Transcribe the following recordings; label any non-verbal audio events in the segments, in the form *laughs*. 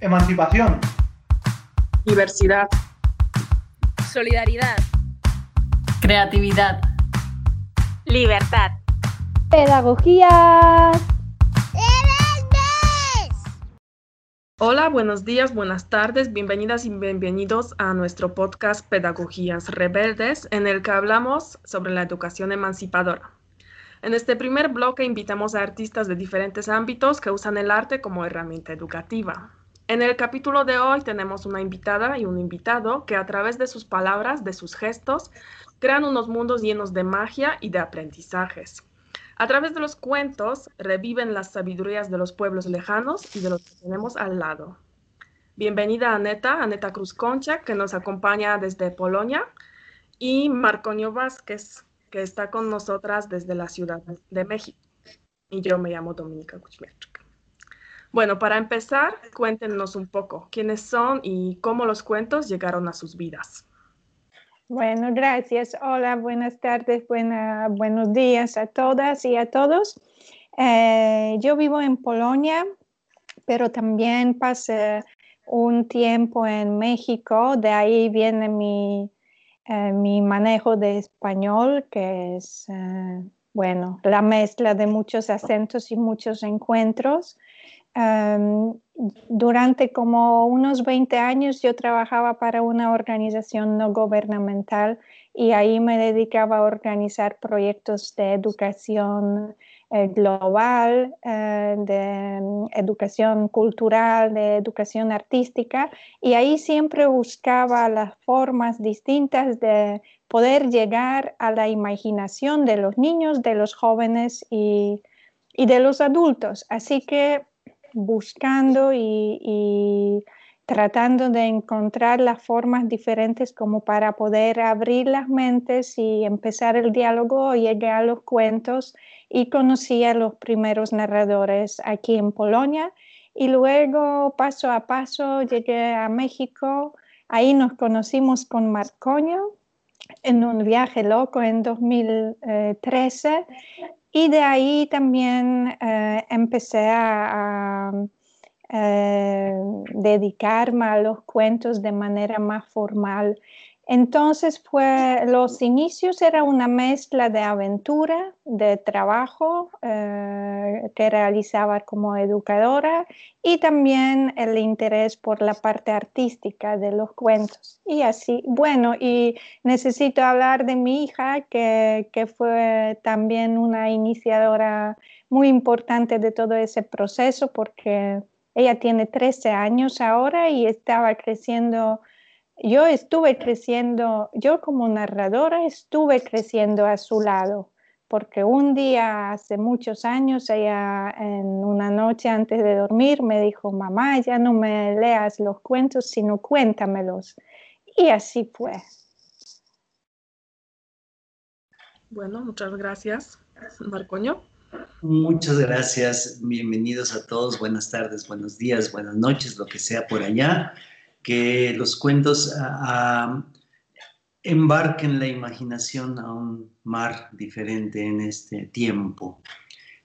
Emancipación. Diversidad. Solidaridad. Creatividad. Libertad. Pedagogía. Hola, buenos días, buenas tardes, bienvenidas y bienvenidos a nuestro podcast Pedagogías Rebeldes, en el que hablamos sobre la educación emancipadora. En este primer bloque invitamos a artistas de diferentes ámbitos que usan el arte como herramienta educativa. En el capítulo de hoy tenemos una invitada y un invitado que a través de sus palabras, de sus gestos, crean unos mundos llenos de magia y de aprendizajes. A través de los cuentos reviven las sabidurías de los pueblos lejanos y de los que tenemos al lado. Bienvenida Aneta, Aneta Cruz Concha, que nos acompaña desde Polonia, y Marcoño Vázquez, que está con nosotras desde la Ciudad de México. Y yo me llamo Dominica Kuchmerczyk. Bueno, para empezar, cuéntenos un poco quiénes son y cómo los cuentos llegaron a sus vidas. Bueno, gracias. Hola, buenas tardes, buena, buenos días a todas y a todos. Eh, yo vivo en Polonia, pero también pasé un tiempo en México. De ahí viene mi, eh, mi manejo de español, que es, eh, bueno, la mezcla de muchos acentos y muchos encuentros durante como unos 20 años yo trabajaba para una organización no gubernamental y ahí me dedicaba a organizar proyectos de educación eh, global, eh, de mm, educación cultural, de educación artística y ahí siempre buscaba las formas distintas de poder llegar a la imaginación de los niños, de los jóvenes y, y de los adultos. Así que buscando y, tratando de encontrar las formas diferentes como para poder abrir las mentes y empezar el diálogo, llegué a los cuentos. Y conocí a los primeros narradores aquí en Polonia. Y luego paso a paso llegué a México, ahí nos conocimos con Marcoño en un viaje loco en 2013 y de ahí también eh, empecé a, eh, dedicarme a los cuentos de manera más formal. Entonces, fue, los inicios era una mezcla de aventura, de trabajo eh, que realizaba como educadora y también el interés por la parte artística de los cuentos. Y así, bueno, y necesito hablar de mi hija, que, que fue también una iniciadora muy importante de todo ese proceso, porque ella tiene 13 años ahora y estaba creciendo yo estuve creciendo, yo como narradora estuve creciendo a su lado, porque un día hace muchos años, ella en una noche antes de dormir me dijo, mamá, ya no me leas los cuentos, sino cuéntamelos. Y así fue. Bueno, muchas gracias, Marcoño. Muchas gracias, bienvenidos a todos, buenas tardes, buenos días, buenas noches, lo que sea por allá que los cuentos embarquen la imaginación a un mar diferente en este tiempo.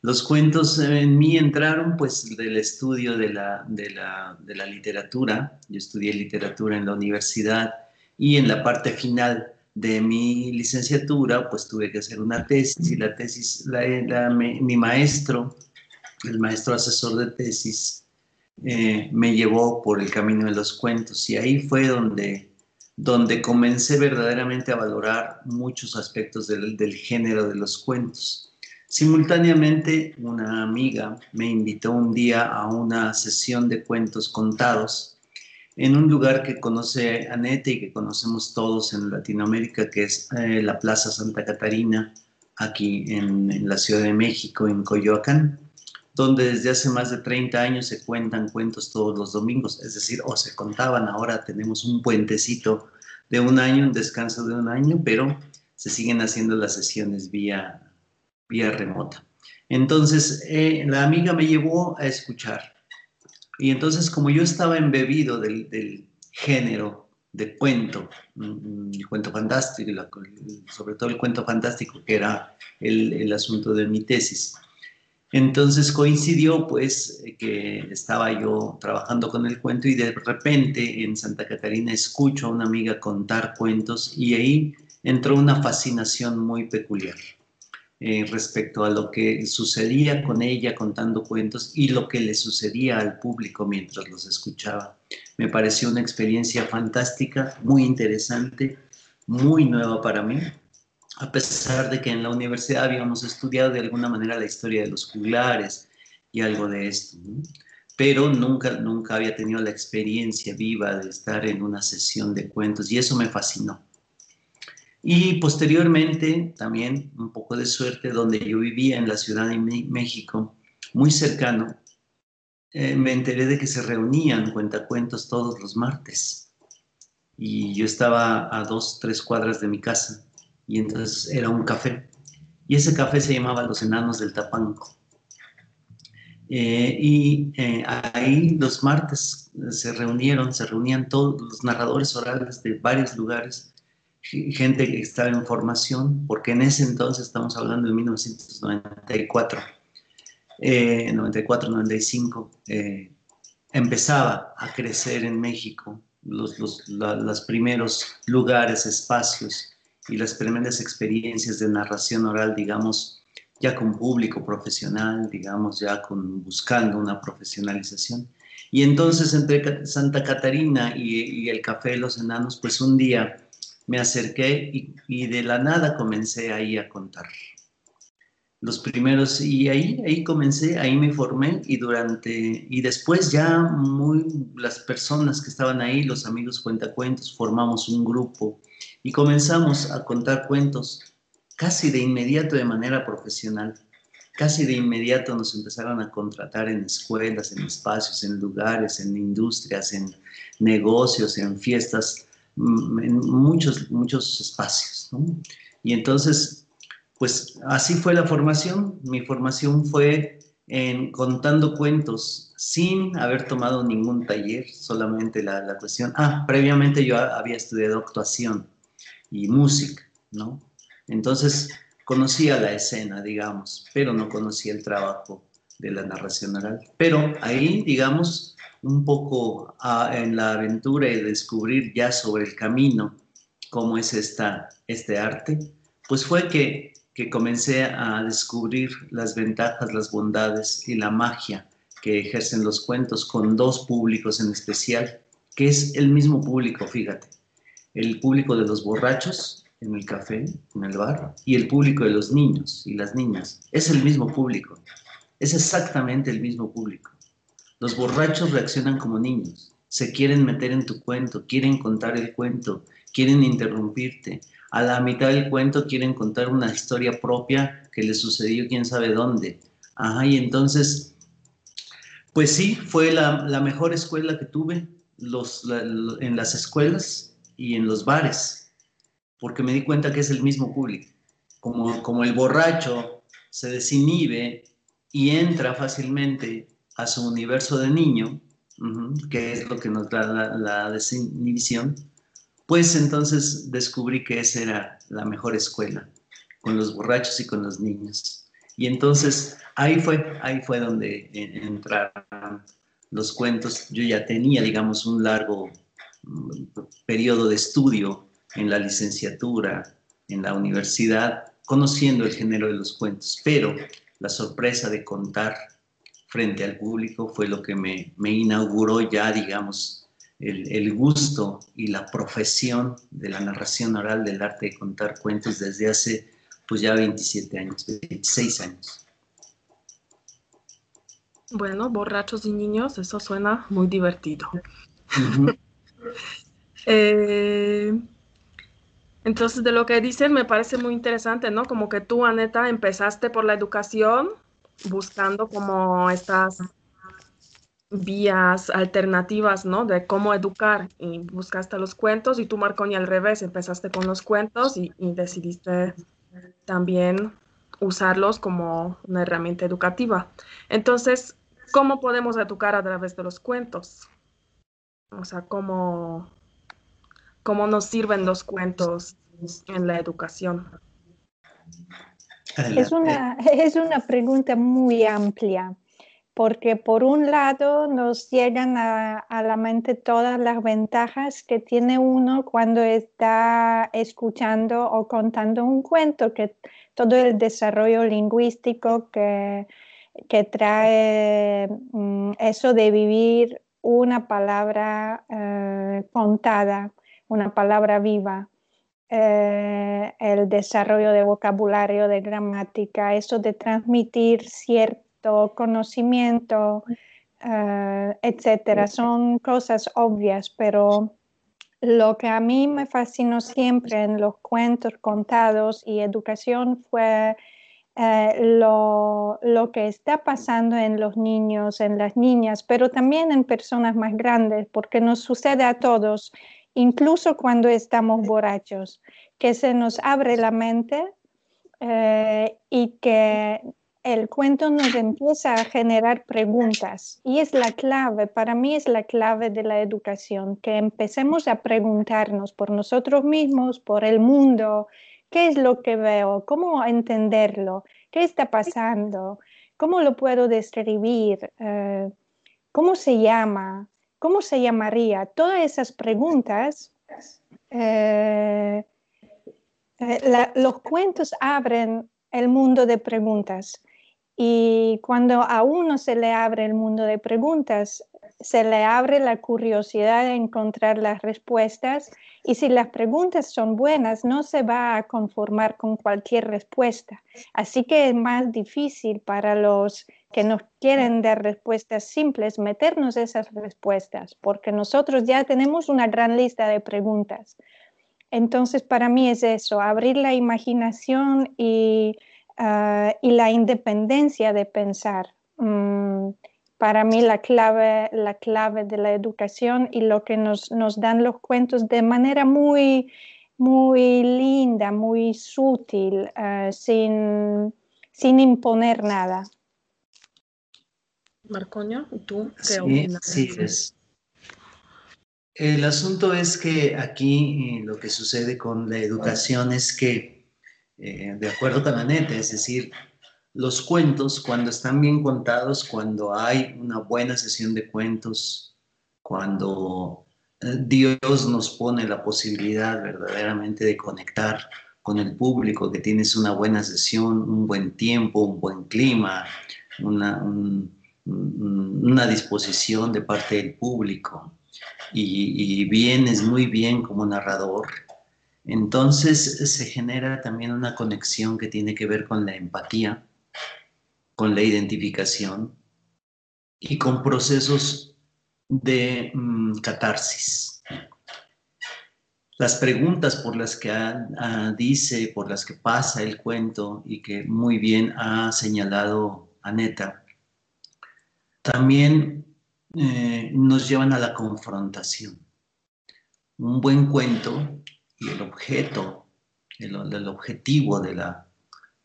Los cuentos en mí entraron pues del estudio de la, de la literatura. Yo estudié literatura en la universidad y en la parte final de mi licenciatura pues tuve que hacer una tesis y la tesis, mi maestro, el maestro asesor de tesis, eh, me llevó por el camino de los cuentos y ahí fue donde, donde comencé verdaderamente a valorar muchos aspectos del, género de los cuentos. Simultáneamente, una amiga me invitó un día a una sesión de cuentos contados en un lugar que conoce Anete y que conocemos todos en Latinoamérica, que es eh, la Plaza Santa Catarina, aquí en, la Ciudad de México, en Coyoacán donde desde hace más de 30 años se cuentan cuentos todos los domingos, es decir, o se contaban, ahora tenemos un puentecito de un año, un descanso de un año, pero se siguen haciendo las sesiones vía, vía remota. Entonces, eh, la amiga me llevó a escuchar. Y entonces, como yo estaba embebido del, género de cuento, mm, mm, el cuento fantástico, sobre todo el cuento fantástico, que era el, el asunto de mi tesis, Entonces coincidió pues que estaba yo trabajando con el cuento y de repente en Santa Catarina escucho a una amiga contar cuentos y ahí entró una fascinación muy peculiar eh, respecto a lo que sucedía con ella contando cuentos y lo que le sucedía al público mientras los escuchaba. Me pareció una experiencia fantástica, muy interesante, muy nueva para mí a pesar de que en la universidad habíamos estudiado de alguna manera la historia de los juglares y algo de esto, pero nunca, nunca había tenido la experiencia viva de estar en una sesión de cuentos y eso me fascinó. Y posteriormente, también un poco de suerte, donde yo vivía en la Ciudad de México, muy cercano, eh, me enteré de que se reunían cuentacuentos todos los martes. Y yo estaba a dos, tres cuadras de mi casa y entonces era un café. Y ese café se llamaba Los Enanos del Tapanco. Eh, y eh, ahí los martes se reunieron, se reunían todos los narradores orales de varios lugares, gente que estaba en formación, porque en ese entonces estamos hablando de 1994, 94, 95, empezaba a crecer en México los, los, los primeros lugares, espacios y las primeras experiencias de narración oral, digamos, ya con público profesional, digamos, ya con buscando una profesionalización. Y entonces entre Santa Catarina y, el Café de los Enanos, pues un día me acerqué y, y, de la nada comencé ahí a contar. Los primeros, y ahí, ahí comencé, ahí me formé y durante, y después ya muy, las personas que estaban ahí, los amigos cuentacuentos, formamos un grupo y comenzamos a contar cuentos casi de inmediato de manera profesional. Casi de inmediato nos empezaron a contratar en escuelas, en espacios, en lugares, en industrias, en negocios, en fiestas, mm, en muchos, muchos espacios. Y entonces, pues así fue la formación. Mi formación fue en contando cuentos sin haber tomado ningún taller, solamente la, la cuestión. Ah, previamente yo había estudiado actuación y música, ¿no? Entonces conocía la escena, digamos, pero no conocía el trabajo de la narración oral. Pero ahí, digamos, un poco ah, en la aventura y descubrir ya sobre el camino cómo es esta, este arte, pues fue que, que comencé a descubrir las ventajas, las bondades y la magia que ejercen los cuentos con dos públicos en especial, que es el mismo público, fíjate, el público de los borrachos en el café, en el bar, y el público de los niños y las niñas. Es el mismo público, es exactamente el mismo público. Los borrachos reaccionan como niños, se quieren meter en tu cuento, quieren contar el cuento, quieren interrumpirte. A la mitad del cuento quieren contar una historia propia que les sucedió quién sabe dónde. Ajá, y entonces, pues sí, fue la, mejor escuela que tuve. Los, en las escuelas y en los bares, porque me di cuenta que es el mismo público. Como, como el borracho se desinhibe y entra fácilmente a su universo de niño, que es lo que nos da la, la desinhibición, pues entonces descubrí que esa era la mejor escuela, con los borrachos y con los niños. Y entonces ahí fue, ahí fue donde entraron los cuentos. Yo ya tenía, digamos, un largo periodo de estudio en la licenciatura, en la universidad, conociendo el género de los cuentos, pero la sorpresa de contar frente al público fue lo que me, inauguró ya, digamos, el, el, gusto y la profesión de la narración oral del arte de contar cuentos desde hace pues ya 27 años, 26 años. Bueno, borrachos y niños, eso suena muy divertido. Eh, entonces, de lo que dicen me parece muy interesante, ¿no? Como que tú, Aneta, empezaste por la educación buscando como estas vías alternativas, ¿no? De cómo educar y buscaste los cuentos y tú, Marconi, al revés, empezaste con los cuentos y, y decidiste también usarlos como una herramienta educativa. Entonces, ¿cómo podemos educar a través de los cuentos? O sea, cómo, cómo nos sirven los cuentos en la educación. Es una, *laughs* es una pregunta muy amplia, porque por un lado nos llegan a, a, la mente todas las ventajas que tiene uno cuando está escuchando o contando un cuento, que todo el desarrollo lingüístico que, que trae mm, eso de vivir una palabra eh, contada, una palabra viva. Eh, el desarrollo de vocabulario, de gramática, eso de transmitir cierto conocimiento, eh, etcétera. Son cosas obvias, pero lo que a mí me fascinó siempre en los cuentos contados y educación fue eh, lo, lo, que está pasando en los niños, en las niñas, pero también en personas más grandes, porque nos sucede a todos, incluso cuando estamos borrachos, que se nos abre la mente eh, y que el cuento nos empieza a generar preguntas. Y es la clave, para mí es la clave de la educación, que empecemos a preguntarnos por nosotros mismos, por el mundo, ¿Qué es lo que veo? ¿Cómo entenderlo? ¿Qué está pasando? ¿Cómo lo puedo describir? Eh, ¿Cómo se llama? ¿Cómo se llamaría? Todas esas preguntas, eh, eh, los cuentos abren el mundo de preguntas. Y cuando a uno se le abre el mundo de preguntas, se le abre la curiosidad de encontrar las respuestas y si las preguntas son buenas, no se va a conformar con cualquier respuesta. Así que es más difícil para los que nos quieren dar respuestas simples meternos esas respuestas, porque nosotros ya tenemos una gran lista de preguntas. Entonces, para mí es eso, abrir la imaginación y, ah, la independencia de pensar. Mm, para mí la clave, la clave de la educación y lo que nos, nos dan los cuentos de manera muy, muy linda, muy sutil, uh, sin, sin, imponer nada. Marcoño, ¿tú qué sí, opinas? Sí, es. El asunto es que aquí eh, lo que sucede con la educación es que, eh, de acuerdo con Anette, es decir, los cuentos, cuando están bien contados, cuando hay una buena sesión de cuentos, cuando eh, Dios nos pone la posibilidad verdaderamente de conectar con el público, que tienes una buena sesión, un buen tiempo, un buen clima, una, disposición de parte del público. Y, y vienes muy bien como narrador, entonces se genera también una conexión que tiene que ver con la empatía con la identificación y con procesos de mm, catarsis. Las preguntas por las que dice, por las que pasa el cuento y que muy bien ha señalado Aneta, también eh, nos llevan a la confrontación. Un buen cuento y el objeto, el objetivo de la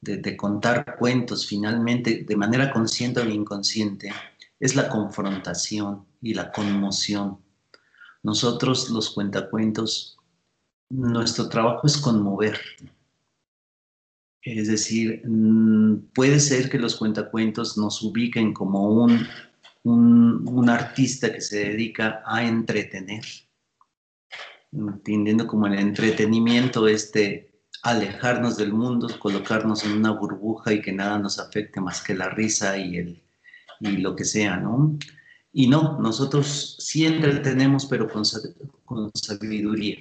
de, contar cuentos finalmente de manera consciente o inconsciente es la confrontación y la conmoción. Nosotros los cuentacuentos, nuestro trabajo es conmover. Es decir, mm, puede ser que los cuentacuentos nos ubiquen como un, un, un artista que se dedica a entretener, entendiendo como el entretenimiento este alejarnos del mundo, colocarnos en una burbuja y que nada nos afecte más que la risa y, el, y lo que sea, ¿no? Y no, nosotros sí entretenemos, pero con, con sabiduría.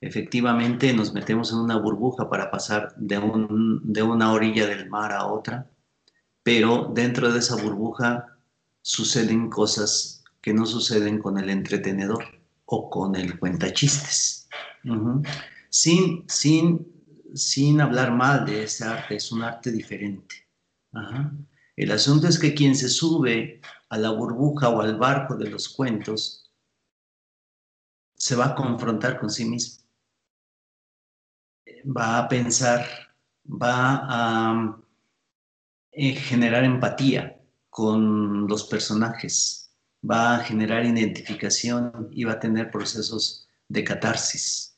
Efectivamente, nos metemos en una burbuja para pasar de, un, de una orilla del mar a otra, pero dentro de esa burbuja suceden cosas que no suceden con el entretenedor o con el cuentachistes. Uh sin, sin sin hablar mal de ese arte, es un arte diferente. El asunto es que quien se sube a la burbuja o al barco de los cuentos se va a confrontar con sí mismo. Va a pensar, va a eh, generar empatía con los personajes, va a generar identificación y va a tener procesos de catarsis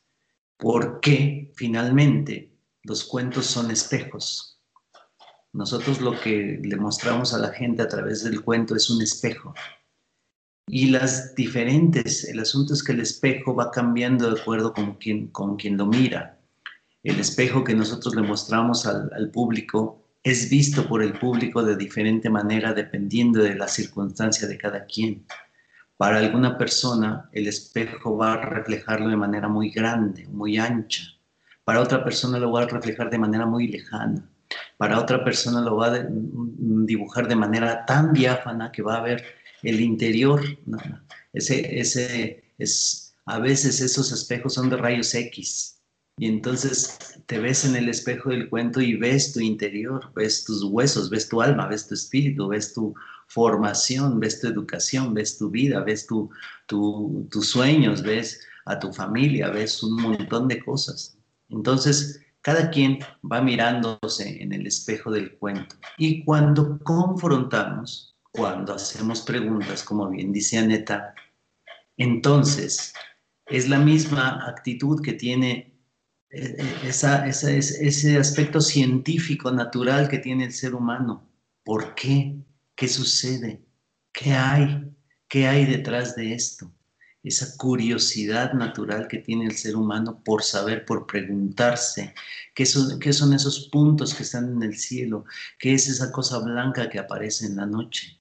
porque finalmente los cuentos son espejos. Nosotros lo que le mostramos a la gente a través del cuento es un espejo. Y las diferentes, el asunto es que el espejo va cambiando de acuerdo con quien, con quien lo mira. El espejo que nosotros le mostramos al, al público es visto por el público de diferente manera dependiendo de la circunstancia de cada quien. Para alguna persona el espejo va a reflejarlo de manera muy grande, muy ancha. Para otra persona lo va a reflejar de manera muy lejana. Para otra persona lo va a dibujar de manera tan diáfana que va a ver el interior. A veces esos espejos son de rayos X. Y entonces te ves en el espejo del cuento y ves tu interior, ves tus huesos, ves tu alma, ves tu espíritu, ves tu formación, ves tu educación, ves tu vida, ves tu, tus sueños, ves a tu familia, ves un montón de cosas. Entonces, cada quien va mirándose en el espejo del cuento. Y cuando confrontamos, cuando hacemos preguntas, como bien dice Aneta, entonces es la misma actitud que tiene eh, eh, esa, ese aspecto científico, natural que tiene el ser humano. ¿Por qué? ¿Qué sucede? ¿Qué hay? ¿Qué hay detrás de esto? Esa curiosidad natural que tiene el ser humano por saber, por preguntarse, ¿qué son, qué son esos puntos que están en el cielo? ¿Qué es esa cosa blanca que aparece en la noche?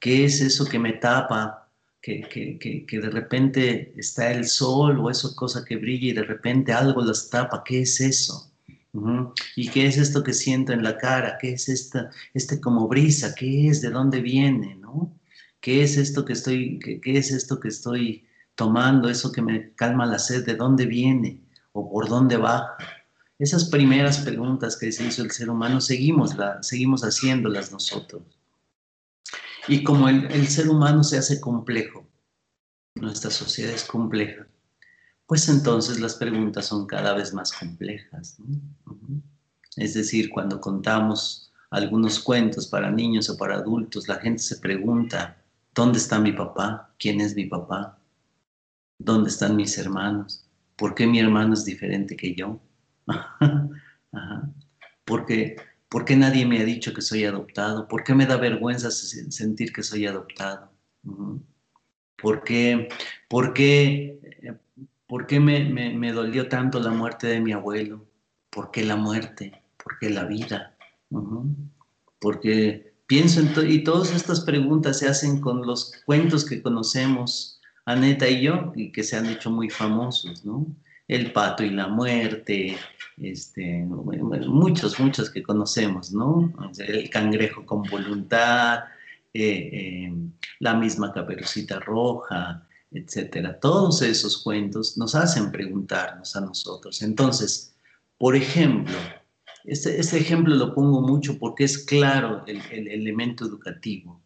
¿Qué es eso que me tapa? Que, que, que, de repente está el sol o esa cosa que brilla y de repente algo las tapa. ¿Qué es eso? ¿Y qué es esto que siento en la cara? ¿Qué es esta, este como brisa? ¿Qué es? ¿De dónde viene? ¿No? ¿Qué es esto que estoy, qué, es esto que estoy tomando? Eso que me calma la sed, ¿de dónde viene? ¿O por dónde va? Esas primeras preguntas que se hizo el ser humano, seguimos, seguimos haciéndolas nosotros. Y como el, el ser humano se hace complejo, nuestra sociedad es compleja, pues entonces las preguntas son cada vez más complejas. Es decir, cuando contamos algunos cuentos para niños o para adultos, la gente se pregunta, ¿dónde está mi papá? ¿Quién es mi papá? ¿Dónde están mis hermanos? ¿Por qué mi hermano es diferente que yo? *laughs* ¿Por, qué, ¿Por qué nadie me ha dicho que soy adoptado? ¿Por qué me da vergüenza sentir que soy adoptado? ¿Por qué, por qué ¿Por qué me, dolió tanto la muerte de mi abuelo? ¿Por qué la muerte? ¿Por qué la vida? Porque pienso en y todas estas preguntas se hacen con los cuentos que conocemos, Aneta y yo, y que se han hecho muy famosos, ¿no? El pato y la muerte, este, muchos, muchos que conocemos, ¿no? El cangrejo con voluntad, eh, eh, la misma caperucita roja, etcétera. Todos esos cuentos nos hacen preguntarnos a nosotros. Entonces, por ejemplo, este, este ejemplo lo pongo mucho porque es claro el, elemento educativo.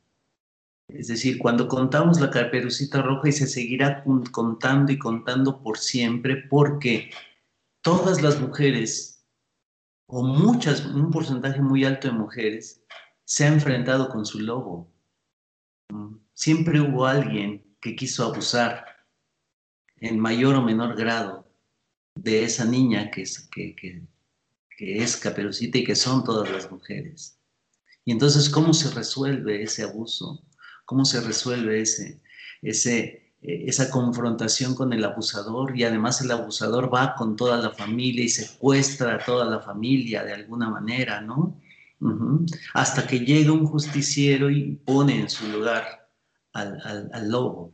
Es decir, cuando contamos la caperucita roja y se seguirá contando y contando por siempre porque todas las mujeres, o muchas, un porcentaje muy alto de mujeres, se ha enfrentado con su lobo. Siempre hubo alguien que quiso abusar en mayor o menor grado de esa niña que es, que, que, es Caperucita y que son todas las mujeres. Y entonces, ¿cómo se resuelve ese abuso? ¿Cómo se resuelve ese, ese, eh, esa confrontación con el abusador? Y además el abusador va con toda la familia y secuestra a toda la familia de alguna manera, ¿no? Hasta que llega un justiciero y pone en su lugar al, lobo.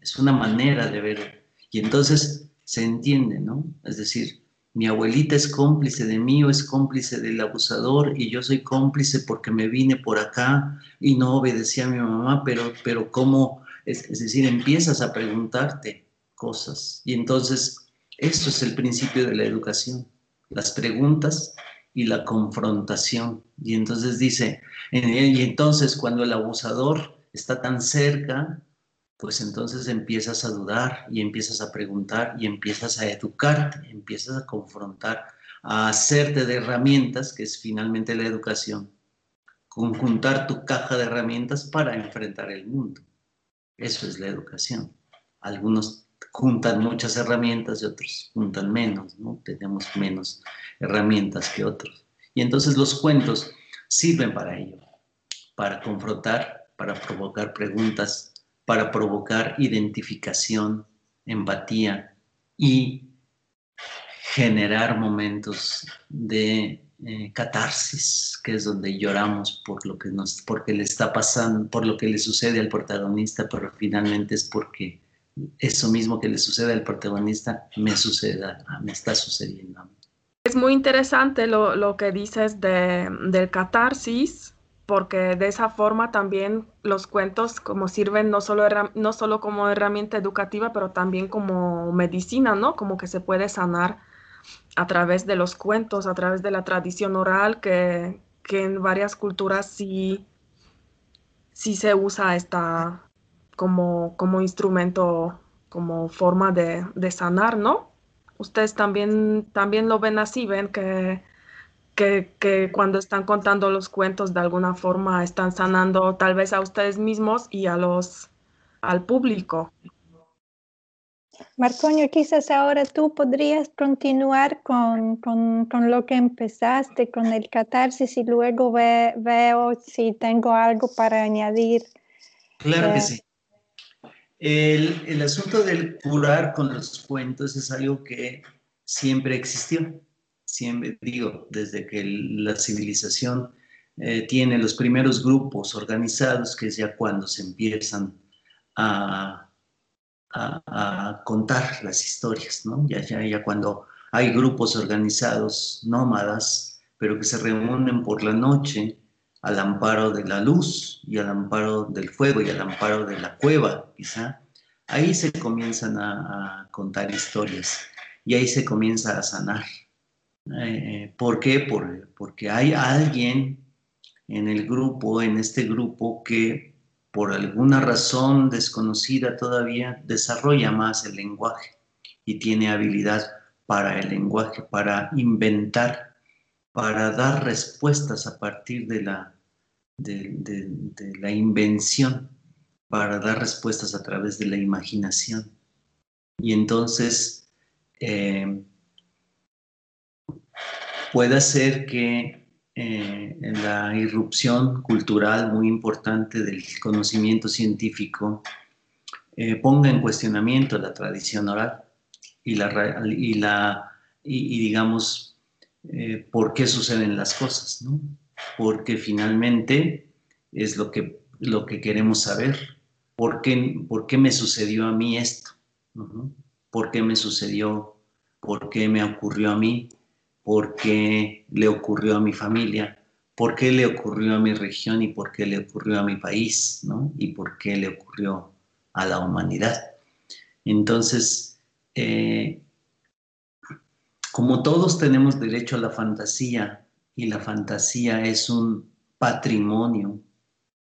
Es una manera de ver. Y entonces se entiende, ¿no? Es decir, mi abuelita es cómplice de mí o es cómplice del abusador y yo soy cómplice porque me vine por acá y no obedecí a mi mamá, pero, pero ¿cómo? Es, es decir, empiezas a preguntarte cosas. Y entonces, esto es el principio de la educación, las preguntas y la confrontación. Y entonces dice, y entonces cuando el abusador está tan cerca, pues entonces empiezas a dudar y empiezas a preguntar y empiezas a educarte, empiezas a confrontar, a hacerte de herramientas, que es finalmente la educación, conjuntar tu caja de herramientas para enfrentar el mundo. Eso es la educación. Algunos juntan muchas herramientas y otros juntan menos, ¿no? Tenemos menos herramientas que otros. Y entonces los cuentos sirven para ello, para confrontar, para provocar preguntas, para provocar identificación, empatía y generar momentos de eh, catarsis, que es donde lloramos por lo que nos, porque le está pasando, por lo que le sucede al protagonista, pero finalmente es porque eso mismo que le sucede al protagonista me suceda, me está sucediendo. Es muy interesante lo, lo que dices de, del catarsis, porque de esa forma también los cuentos como sirven no solo, no solo como herramienta educativa, pero también como medicina, ¿no? Como que se puede sanar a través de los cuentos, a través de la tradición oral, que, en varias culturas sí, sí se usa esta como, como instrumento, como forma de, de, sanar, ¿no? Ustedes también, también lo ven así, ven que, que, que, cuando están contando los cuentos de alguna forma están sanando tal vez a ustedes mismos y a los, al público. Marcoño, quizás ahora tú podrías continuar con, con, con, lo que empezaste, con el catarsis y luego veo si tengo algo para añadir. Claro que eh, sí. El, el, asunto del curar con los cuentos es algo que siempre existió. Siempre digo, desde que la civilización eh, tiene los primeros grupos organizados, que es ya cuando se empiezan a a, contar las historias, ¿no? Ya, ya, ya cuando hay grupos organizados nómadas, pero que se reúnen por la noche al amparo de la luz y al amparo del fuego y al amparo de la cueva, quizá, ahí se comienzan a, contar historias y ahí se comienza a sanar. Eh, ¿Por qué? porque hay alguien en el grupo, en este grupo, que por alguna razón desconocida todavía, desarrolla más el lenguaje y tiene habilidad para el lenguaje, para inventar, para dar respuestas a partir de la, de, la invención, para dar respuestas a través de la imaginación. Y entonces eh, puede ser que eh, la irrupción cultural muy importante del conocimiento científico eh, ponga en cuestionamiento la tradición oral y, la, y, la, y, digamos, eh, por qué suceden las cosas, ¿no? Porque finalmente es lo que, lo que queremos saber. ¿Por qué, ¿Por qué me sucedió a mí esto? ¿Por qué me sucedió? ¿Por qué me ocurrió a mí? Por qué le ocurrió a mi familia, por qué le ocurrió a mi región y por qué le ocurrió a mi país, ¿no? Y por qué le ocurrió a la humanidad. Entonces, eh, como todos tenemos derecho a la fantasía y la fantasía es un patrimonio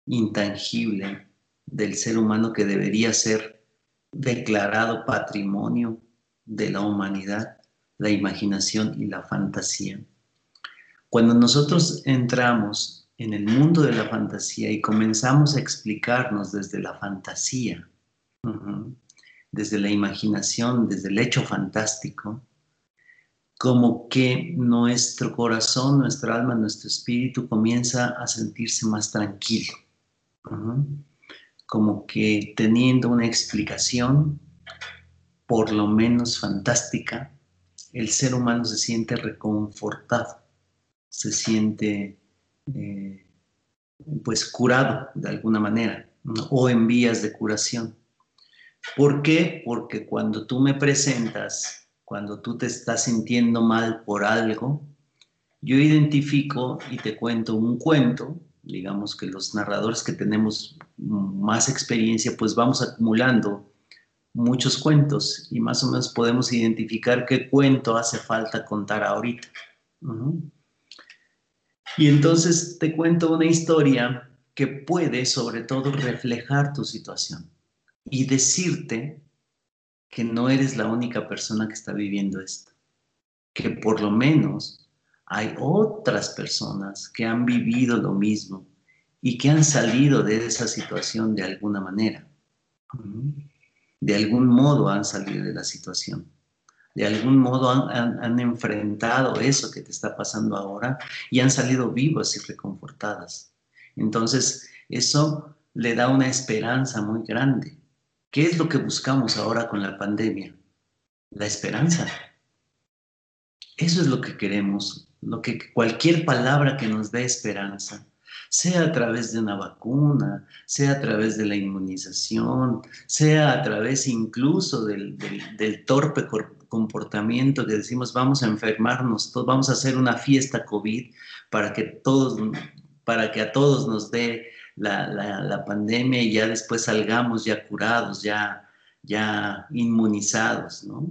intangible del ser humano que debería ser declarado patrimonio de la humanidad, la imaginación y la fantasía. Cuando nosotros entramos en el mundo de la fantasía y comenzamos a explicarnos desde la fantasía, desde la imaginación, desde el hecho fantástico, como que nuestro corazón, nuestra alma, nuestro espíritu comienza a sentirse más tranquilo, como que teniendo una explicación, por lo menos fantástica, el ser humano se siente reconfortado, se siente eh, pues curado de alguna manera o en vías de curación. ¿Por qué? Porque cuando tú me presentas, cuando tú te estás sintiendo mal por algo, yo identifico y te cuento un cuento, digamos que los narradores que tenemos más experiencia, pues vamos acumulando muchos cuentos y más o menos podemos identificar qué cuento hace falta contar ahorita. Y entonces te cuento una historia que puede sobre todo reflejar tu situación y decirte que no eres la única persona que está viviendo esto, que por lo menos hay otras personas que han vivido lo mismo y que han salido de esa situación de alguna manera de algún modo han salido de la situación. de algún modo han, enfrentado eso que te está pasando ahora y han salido vivas y reconfortadas. Entonces, eso le da una esperanza muy grande. ¿Qué es lo que buscamos ahora con la pandemia? La esperanza. Eso es lo que queremos, lo que cualquier palabra que nos dé esperanza, sea a través de una vacuna, sea a través de la inmunización, sea a través incluso del, torpe comportamiento que decimos vamos a enfermarnos, vamos a hacer una fiesta COVID para que todos, para que a todos nos dé la, pandemia y ya después salgamos ya curados, ya, ya inmunizados, ¿no?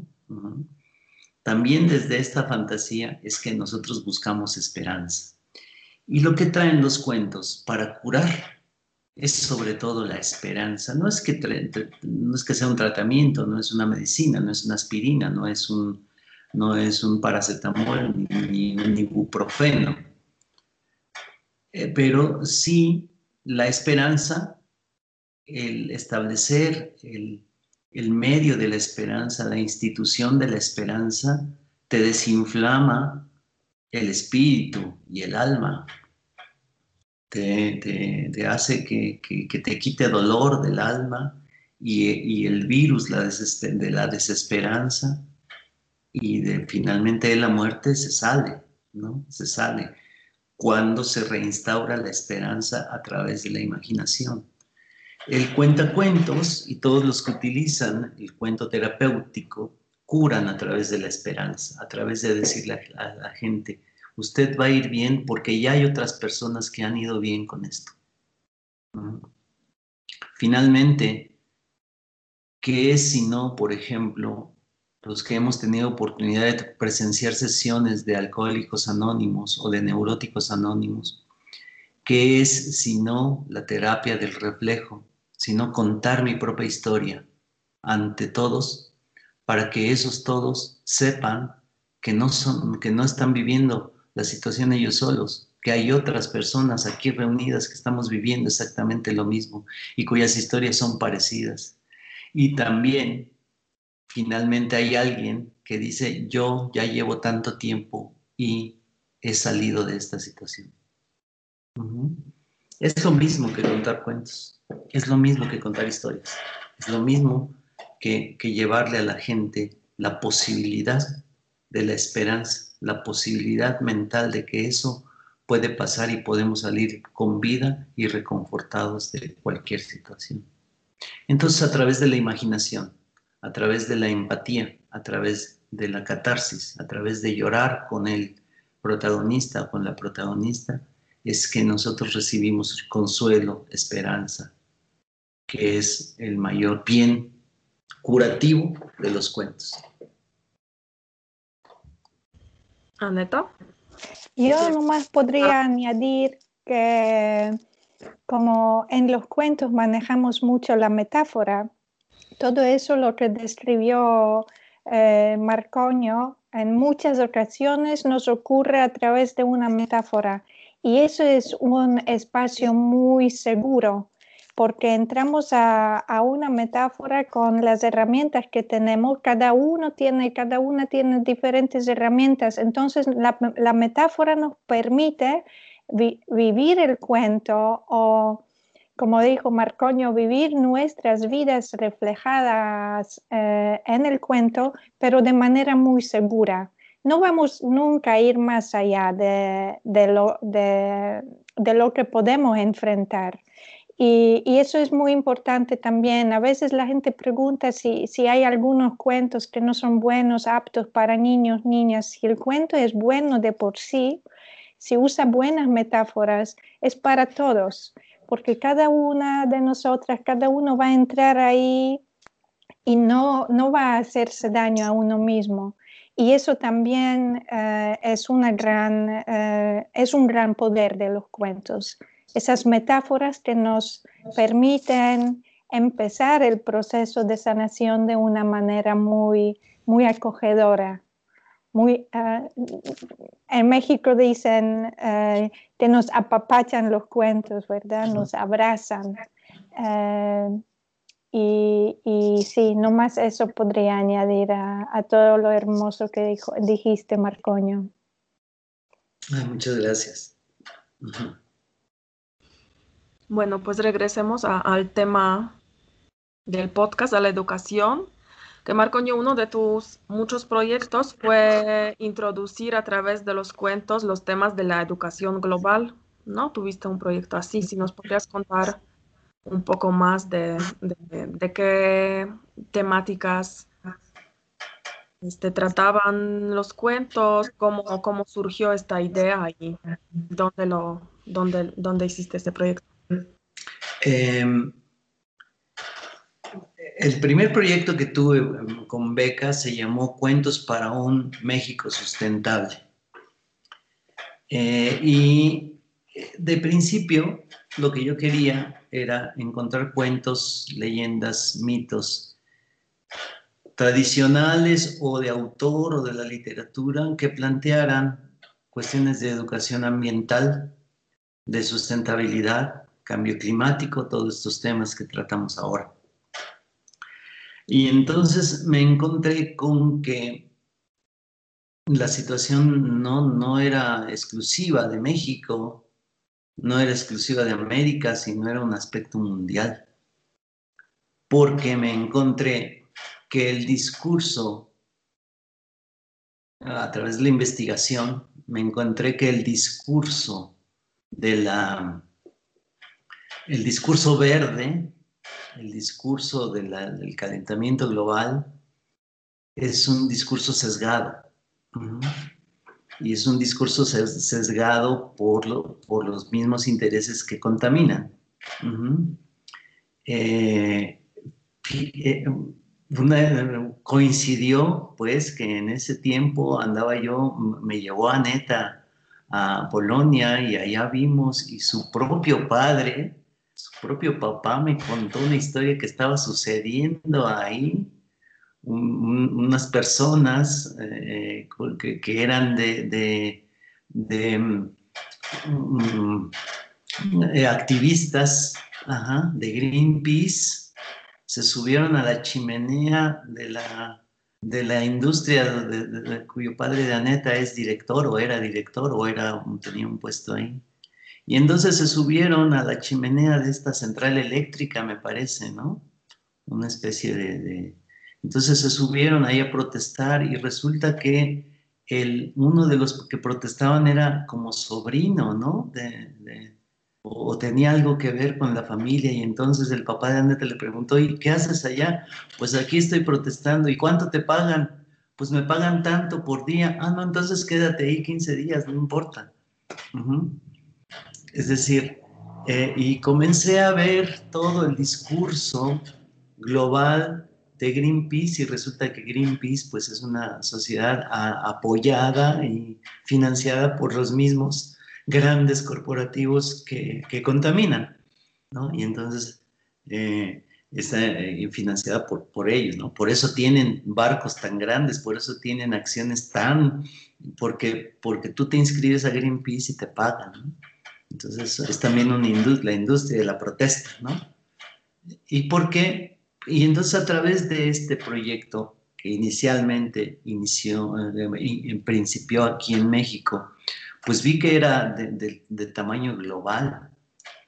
También desde esta fantasía es que nosotros buscamos esperanza. Y lo que traen los cuentos para curar es sobre todo la esperanza. No es que, no es que sea un tratamiento, no es una medicina, no es una aspirina, no es un, no es un paracetamol ni, un ibuprofeno. Eh, pero sí la esperanza, el establecer el el medio de la esperanza, la institución de la esperanza, te desinflama el espíritu y el alma, te, hace que, te quite dolor del alma y, el virus la de la desesperanza y de, finalmente de la muerte se sale, ¿no? Se sale cuando se reinstaura la esperanza a través de la imaginación. El cuentacuentos y todos los que utilizan el cuento terapéutico curan a través de la esperanza, a través de decirle a la gente, usted va a ir bien porque ya hay otras personas que han ido bien con esto. Finalmente, ¿qué es si no, por ejemplo, los que hemos tenido oportunidad de presenciar sesiones de alcohólicos anónimos o de neuróticos anónimos? ¿Qué es si no la terapia del reflejo? sino contar mi propia historia ante todos para que esos todos sepan que no, son, que no están viviendo la situación ellos solos, que hay otras personas aquí reunidas que estamos viviendo exactamente lo mismo y cuyas historias son parecidas. Y también, finalmente, hay alguien que dice, yo ya llevo tanto tiempo y he salido de esta situación. Es lo mismo que contar cuentos. Es lo mismo que contar historias. Es lo mismo que, llevarle a la gente la posibilidad de la esperanza, la posibilidad mental de que eso puede pasar y podemos salir con vida y reconfortados de cualquier situación. Entonces, a través de la imaginación, a través de la empatía, a través de la catarsis, a través de llorar con el protagonista o con la protagonista, es que nosotros recibimos consuelo, esperanza, que es el mayor bien curativo de los cuentos. Aneta. Yo nomás podría añadir que como en los cuentos manejamos mucho la metáfora, todo eso lo que describió eh, Marcoño en muchas ocasiones nos ocurre a través de una metáfora y eso es un espacio muy seguro porque entramos a, una metáfora con las herramientas que tenemos, cada uno tiene, cada una tiene diferentes herramientas, entonces la, metáfora nos permite vivir el cuento o, como dijo Marcoño, vivir nuestras vidas reflejadas eh, en el cuento, pero de manera muy segura. No vamos nunca a ir más allá de, lo, de lo que podemos enfrentar. Y, eso es muy importante también. A veces la gente pregunta si, si, hay algunos cuentos que no son buenos, aptos para niños, niñas. Si el cuento es bueno de por sí, si usa buenas metáforas, es para todos, porque cada una de nosotras, cada uno va a entrar ahí y no, no va a hacerse daño a uno mismo. Y eso también eh, es, una gran, eh, es un gran poder de los cuentos esas metáforas que nos permiten empezar el proceso de sanación de una manera muy, muy acogedora. Muy, ah, en México dicen eh, que nos apapachan los cuentos, ¿verdad? Nos abrazan. Eh, y, y, sí, nomás eso podría añadir a, todo lo hermoso que dijo, dijiste, Marcoño. muchas gracias. Bueno, pues regresemos al tema del podcast, a la educación, que Marcoño, uno de tus muchos proyectos fue introducir a través de los cuentos los temas de la educación global, ¿no? Tuviste un proyecto así, si nos podrías contar un poco más de, qué temáticas este, trataban los cuentos, cómo, cómo surgió esta idea y dónde, lo, dónde, dónde hiciste este proyecto. Em, el primer proyecto que tuve em, con Beca se llamó Cuentos para un México Sustentable. Eh, y eh, de principio lo que yo quería era encontrar cuentos, leyendas, mitos tradicionales o de autor o de la literatura que plantearan cuestiones de educación ambiental, de sustentabilidad, cambio climático, todos estos temas que tratamos ahora. Y entonces me encontré con que la situación no, no era exclusiva de México, no era exclusiva de América, sino era un aspecto mundial. Porque me encontré que el discurso, a través de la investigación, me encontré que el discurso de la, el discurso verde, el discurso del calentamiento global, es un discurso sesgado y es un discurso sesgado por, por los mismos intereses que contaminan. Eh, eh, coincidió pues que en ese tiempo andaba yo, me llevó a Neta a Polonia y allá vimos y su propio padre, su propio papá me contó una historia que estaba sucediendo ahí unas personas eh, que, eran de, mm, eh, activistas de Greenpeace, se subieron a la chimenea de la, de la industria cuyo padre de Aneta es director o era director o era, tenía un puesto ahí. Y entonces se subieron a la chimenea de esta central eléctrica, me parece, ¿no? Una especie de entonces se subieron ahí a protestar y resulta que el, uno de los que protestaban era como sobrino, ¿no? o, tenía algo que ver con la familia y entonces el papá de Annette le preguntó, ¿y qué haces allá? Pues aquí estoy protestando. ¿Y cuánto te pagan? Pues me pagan tanto por día. Ah, no, entonces quédate ahí 15 días, no importa. Es decir, eh, y comencé a ver todo el discurso global de Greenpeace y resulta que Greenpeace pues es una sociedad apoyada y financiada por los mismos grandes corporativos que, contaminan, ¿no? Y entonces eh, está eh, financiada por, por ellos, ¿no? Por eso tienen barcos tan grandes, por eso tienen acciones tan, porque, porque tú te inscribes a Greenpeace y te pagan, ¿no? Entonces es también una la industria de la protesta, ¿no? ¿Y por qué? Y entonces a través de este proyecto que inicialmente inició, eh, principió aquí en México, pues vi que era de, tamaño global,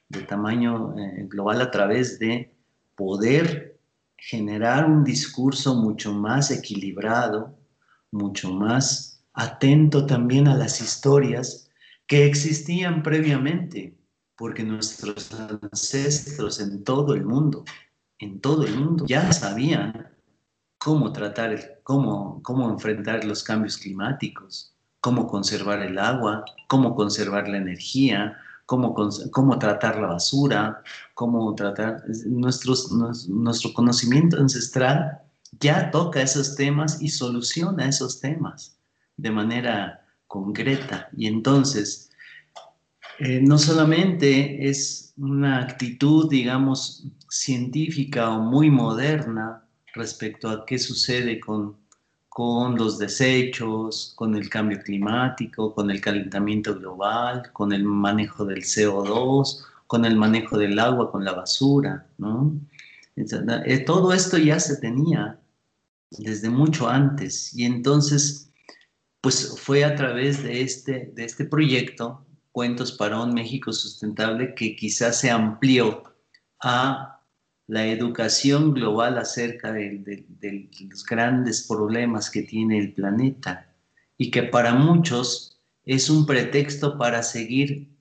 de tamaño eh, global a través de poder generar un discurso mucho más equilibrado, mucho más atento también a las historias que existían previamente, porque nuestros ancestros en todo el mundo en todo el mundo ya sabían cómo tratar, cómo, cómo enfrentar los cambios climáticos, cómo conservar el agua, cómo conservar la energía, cómo, cómo tratar la basura, cómo tratar... Nuestro conocimiento ancestral ya toca esos temas y soluciona esos temas de manera concreta. Y entonces, eh, no solamente es una actitud, digamos, científica o muy moderna respecto a qué sucede con, con los desechos, con el cambio climático, con el calentamiento global, con el manejo del CO2, con el manejo del agua, con la basura, ¿no? Eh, todo esto ya se tenía desde mucho antes y entonces pues fue a través de este, de este proyecto, Cuentos para un México Sustentable, que quizás se amplió a la educación global acerca de, los grandes problemas que tiene el planeta y que para muchos es un pretexto para seguir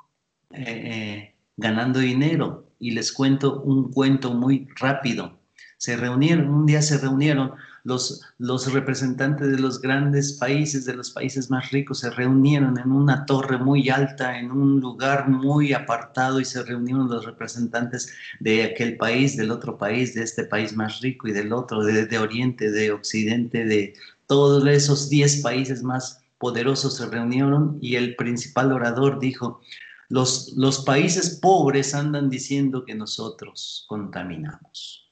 eh, eh, ganando dinero. Y les cuento un cuento muy rápido. Se reunieron, un día se reunieron los, los representantes de los grandes países, de los países más ricos, se reunieron en una torre muy alta, en un lugar muy apartado y se reunieron los representantes de aquel país, del otro país, de este país más rico y del otro, de, de Oriente, de Occidente, de todos esos 10 países más poderosos se reunieron y el principal orador dijo, los, los países pobres andan diciendo que nosotros contaminamos,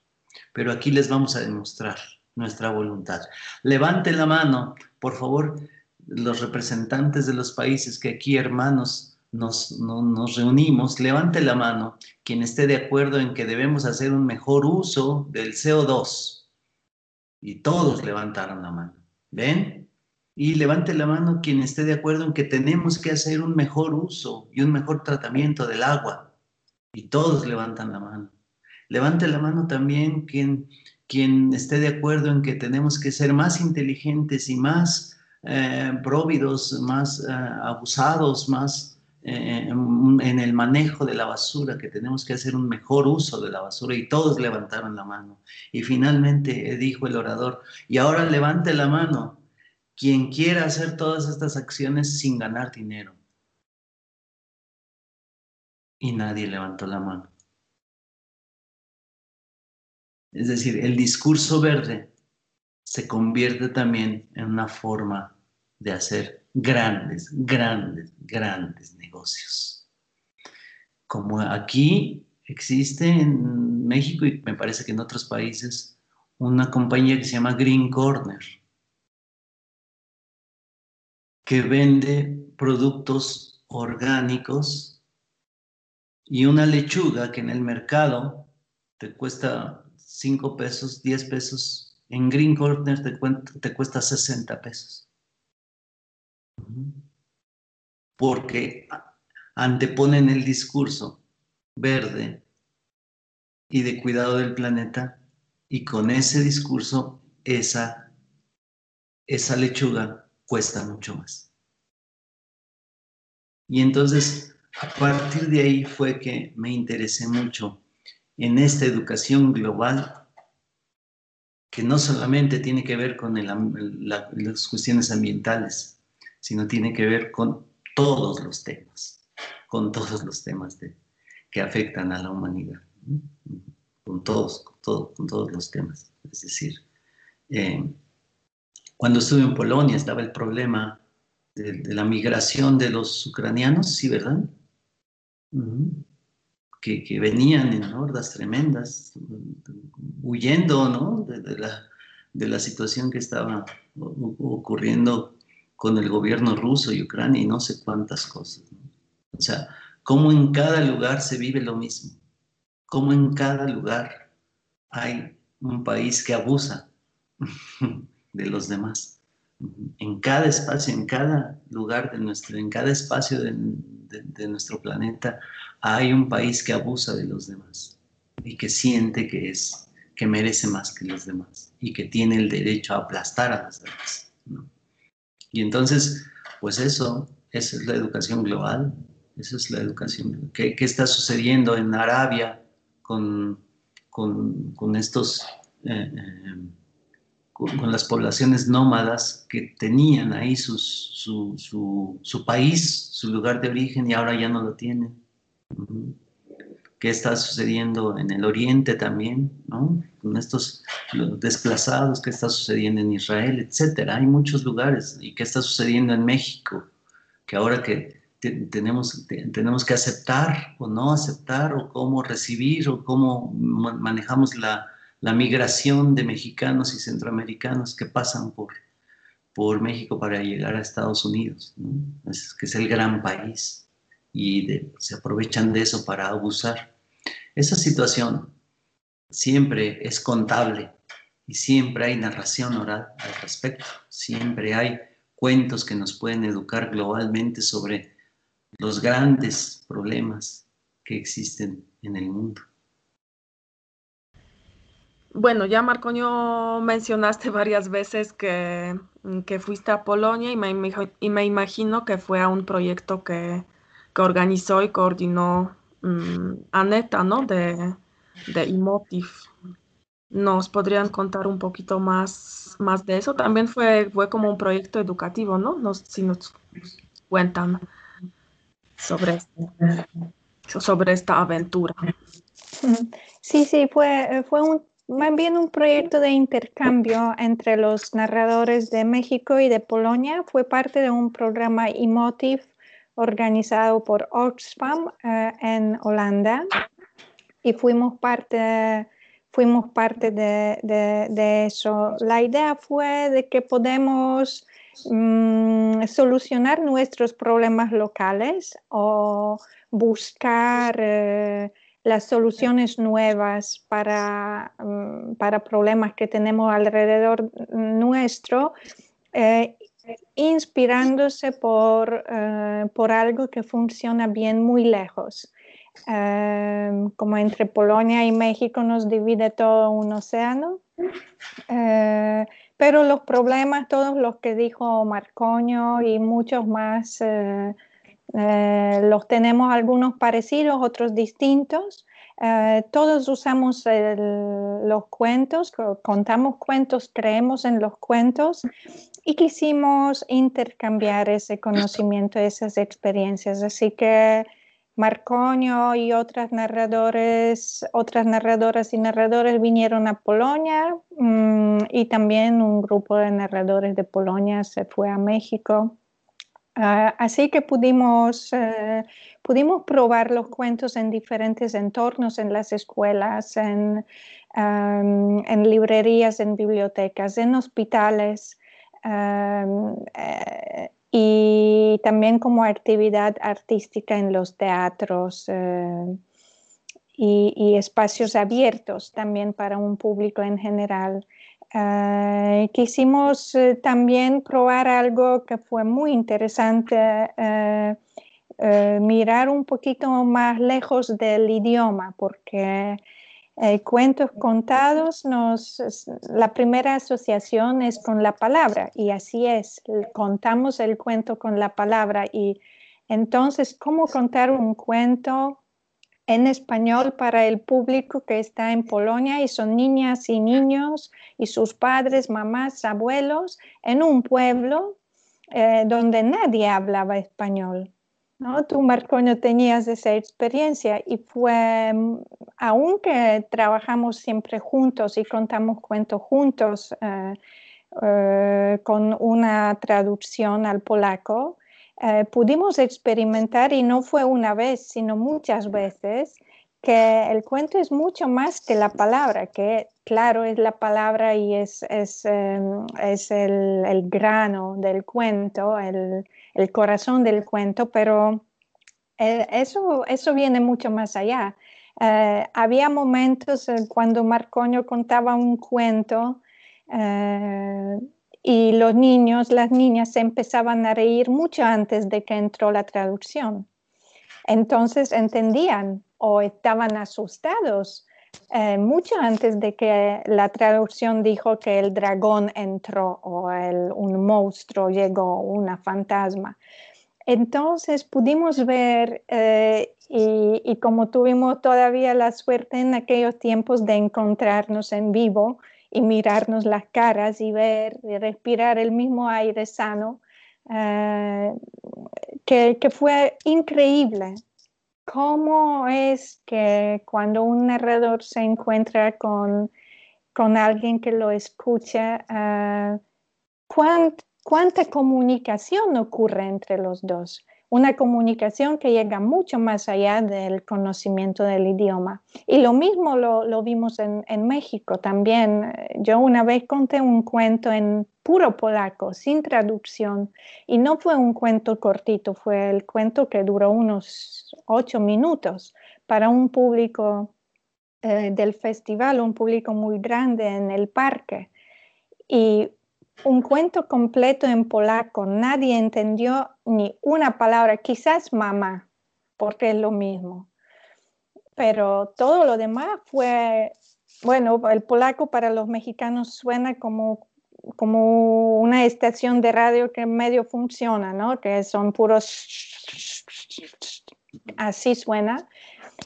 pero aquí les vamos a demostrar nuestra voluntad. Levante la mano, por favor, los representantes de los países que aquí, hermanos, nos, nos reunimos, levante la mano quien esté de acuerdo en que debemos hacer un mejor uso del CO2. Y todos levantaron la mano. ¿Ven? Y levante la mano quien esté de acuerdo en que tenemos que hacer un mejor uso y un mejor tratamiento del agua. Y todos levantan la mano. Levante la mano también quien quien esté de acuerdo en que tenemos que ser más inteligentes y más eh, próvidos, más eh, abusados, más eh, en, el manejo de la basura, que tenemos que hacer un mejor uso de la basura y todos levantaron la mano. Y finalmente dijo el orador, y ahora levante la mano quien quiera hacer todas estas acciones sin ganar dinero. Y nadie levantó la mano. Es decir, el discurso verde se convierte también en una forma de hacer grandes, grandes, grandes negocios. Como aquí existe en México y me parece que en otros países una compañía que se llama Green Corner, que vende productos orgánicos y una lechuga que en el mercado te cuesta 5 pesos, 10 pesos. En Green Corner te, te cuesta 60 pesos. Porque anteponen el discurso verde y de cuidado del planeta y con ese discurso esa, esa lechuga cuesta mucho más. Y entonces, a partir de ahí fue que me interesé mucho en esta educación global que no solamente tiene que ver con las cuestiones ambientales, sino tiene que ver con todos los temas, con todos los temas que afectan a la humanidad, con todos, con, con todos los temas. Es decir, eh, cuando estuve en Polonia estaba el problema de, la migración de los ucranianos, ¿sí, verdad? Que, venían en hordas tremendas, huyendo ¿no? de, la, de la situación que estaba ocurriendo con el gobierno ruso y Ucrania y no sé cuántas cosas. O sea, cómo en cada lugar se vive lo mismo, cómo en cada lugar hay un país que abusa *laughs* de los demás. En cada espacio, en cada lugar de nuestro, en cada espacio de, de nuestro planeta hay un país que abusa de los demás y que siente que es que merece más que los demás y que tiene el derecho a aplastar a los demás. Y entonces, pues eso, esa es la educación global, esa es la educación. ¿Qué, qué está sucediendo en Arabia con, con, con estos, eh, eh, con, las poblaciones nómadas que tenían ahí su, su, su país, su lugar de origen y ahora ya no lo tienen? ¿Qué está sucediendo en el oriente también, ¿no? Con estos desplazados, qué está sucediendo en Israel, etcétera. Hay muchos lugares. ¿Y qué está sucediendo en México? Que ahora que tenemos, tenemos que aceptar o no aceptar, o cómo recibir, o cómo manejamos la, la migración de mexicanos y centroamericanos que pasan por, por México para llegar a Estados Unidos, que es el gran país y se aprovechan de eso para abusar. Esa situación siempre es contable y siempre hay narración oral al respecto, siempre hay cuentos que nos pueden educar globalmente sobre los grandes problemas que existen en el mundo. Bueno, ya Marcoño mencionaste varias veces que, que fuiste a Polonia y me, y me, imagino que fue a un proyecto que, que organizó y coordinó um, Aneta, ¿no? De, de Emotif. ¿Nos podrían contar un poquito más, más de eso? También fue, fue como un proyecto educativo, ¿no? Nos, si nos cuentan sobre, sobre esta aventura. Sí, sí, fue, fue un más bien un proyecto de intercambio entre los narradores de México y de Polonia. Fue parte de un programa Emotive organizado por Oxfam eh, en Holanda y fuimos parte, fuimos parte de, eso. La idea fue de que podemos mm, solucionar nuestros problemas locales o buscar... Eh, las soluciones nuevas para, mm, para problemas que tenemos alrededor nuestro, eh, inspirándose por, eh, por, algo que funciona bien muy lejos. Eh, como entre Polonia y México nos divide todo un océano, pero los problemas, todos los que dijo Marcoño y muchos más, eh, los tenemos algunos parecidos, otros distintos. Eh, todos usamos los cuentos, contamos cuentos, creemos en los cuentos y quisimos intercambiar ese conocimiento, esas experiencias. Así que Marcoño y otras narradores, otras narradoras y narradores vinieron a Polonia mm, y también un grupo de narradores de Polonia se fue a México. Ah, así que pudimos, eh, pudimos probar los cuentos en diferentes entornos, en las escuelas, en, librerías, en bibliotecas, en hospitales eh, y también como actividad artística en los teatros. Eh, y, espacios abiertos también para un público en general. Eh, quisimos eh, también probar algo que fue muy interesante, eh, mirar un poquito más lejos del idioma, porque cuentos contados, nos, la primera asociación es con la palabra y así es, contamos el cuento con la palabra y entonces, ¿cómo contar un cuento en español para el público que está en Polonia y son niñas y niños y sus padres, mamás, abuelos en un pueblo eh, donde nadie hablaba español. ¿no? Tú, Marcoño, tenías esa experiencia y fue, aunque trabajamos siempre juntos y contamos cuentos juntos eh, eh, con una traducción al polaco, eh, pudimos experimentar, y no fue una vez, sino muchas veces, que el cuento es mucho más que la palabra, que claro es la palabra y es, es, em, el, grano del cuento, el, corazón del cuento, pero eh, eso, eso viene mucho más allá. Eh, había momentos cuando Marcoño contaba un cuento y los niños, las niñas se empezaban a reír mucho antes de que entró la traducción. Entonces entendían o estaban asustados eh, mucho antes de que la traducción dijo que el dragón entró o el, un monstruo llegó, una fantasma. Entonces pudimos ver, eh, y, y, como tuvimos todavía la suerte en aquellos tiempos de encontrarnos en vivo, y mirarnos las caras y ver y respirar el mismo aire sano, eh, que, fue increíble. ¿Cómo es que cuando un narrador se encuentra con, con alguien que lo escucha, uh, cuánta comunicación ocurre entre los dos? Una comunicación que llega mucho más allá del conocimiento del idioma. Y lo mismo lo, vimos en, México también. Yo una vez conté un cuento en puro polaco, sin traducción, y no fue un cuento cortito, fue el cuento que duró unos ocho minutos para un público eh, del festival, un público muy grande en el parque. Y un cuento completo en polaco, nadie entendió ni una palabra, quizás mamá, porque es lo mismo. Pero todo lo demás fue, bueno, el polaco para los mexicanos suena como, como una estación de radio que medio funciona, ¿no? Que son puros, así suena.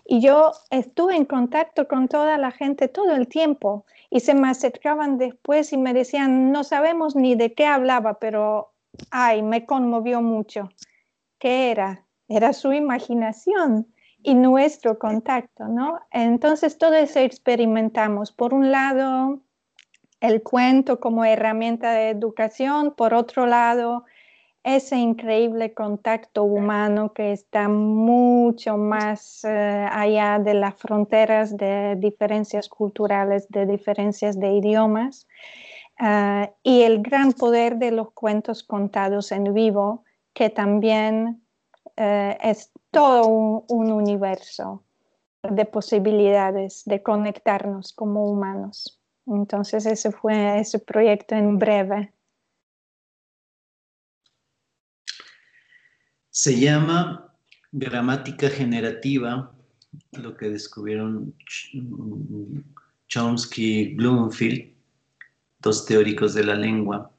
Y yo estuve en contacto con toda la gente todo el tiempo y se me acercaban después y me decían, no sabemos ni de qué hablaba, pero, ay, me conmovió mucho. ¿Qué era? Era su imaginación y nuestro contacto, ¿no? Entonces todo eso experimentamos. Por un lado, el cuento como herramienta de educación, por otro lado, ese increíble contacto humano que está mucho más eh, allá de las fronteras de diferencias culturales, de diferencias de idiomas, eh, y el gran poder de los cuentos contados en vivo, que también eh, es todo un, universo de posibilidades de conectarnos como humanos. Entonces ese fue ese proyecto en breve. Se llama gramática generativa, lo que descubrieron Chomsky y Bloomfield, dos teóricos de la lengua,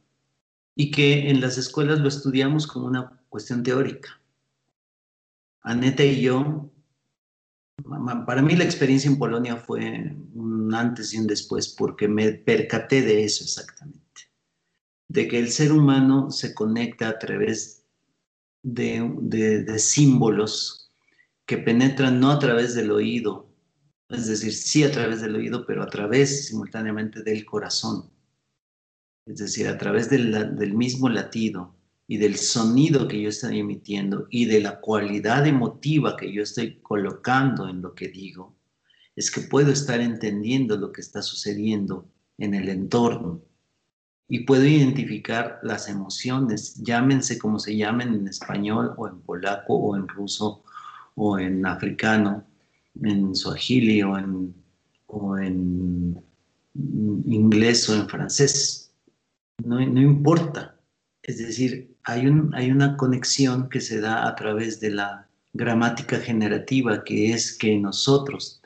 y que en las escuelas lo estudiamos como una cuestión teórica. Aneta y yo, para mí la experiencia en Polonia fue un antes y un después, porque me percaté de eso exactamente, de que el ser humano se conecta a través de, símbolos que penetran no a través del oído, es decir, sí a través del oído, pero a través simultáneamente del corazón, es decir, a través del, del mismo latido y del sonido que yo estoy emitiendo y de la cualidad emotiva que yo estoy colocando en lo que digo, es que puedo estar entendiendo lo que está sucediendo en el entorno y puedo identificar las emociones, llámense como se llamen en español o en polaco o en ruso o en africano, en suajili o en, o en inglés o en francés. No, no importa. Es decir, hay, un, hay una conexión que se da a través de la gramática generativa, que es que nosotros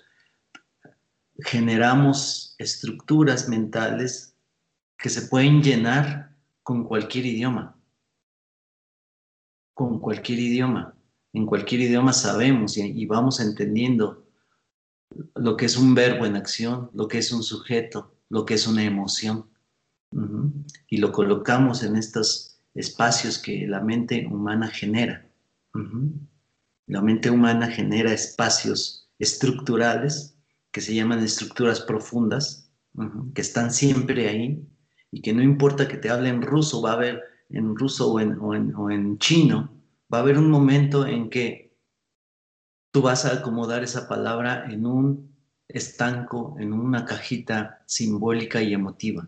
generamos estructuras mentales que se pueden llenar con cualquier idioma. Con cualquier idioma. En cualquier idioma sabemos y, vamos entendiendo lo que es un verbo en acción, lo que es un sujeto, lo que es una emoción. Y lo colocamos en estos espacios que la mente humana genera. La mente humana genera espacios estructurales que se llaman estructuras profundas, que están siempre ahí y que no importa que te hable en ruso, va a haber en ruso o en, chino, va a haber un momento en que tú vas a acomodar esa palabra en un estanco, en una cajita simbólica y emotiva.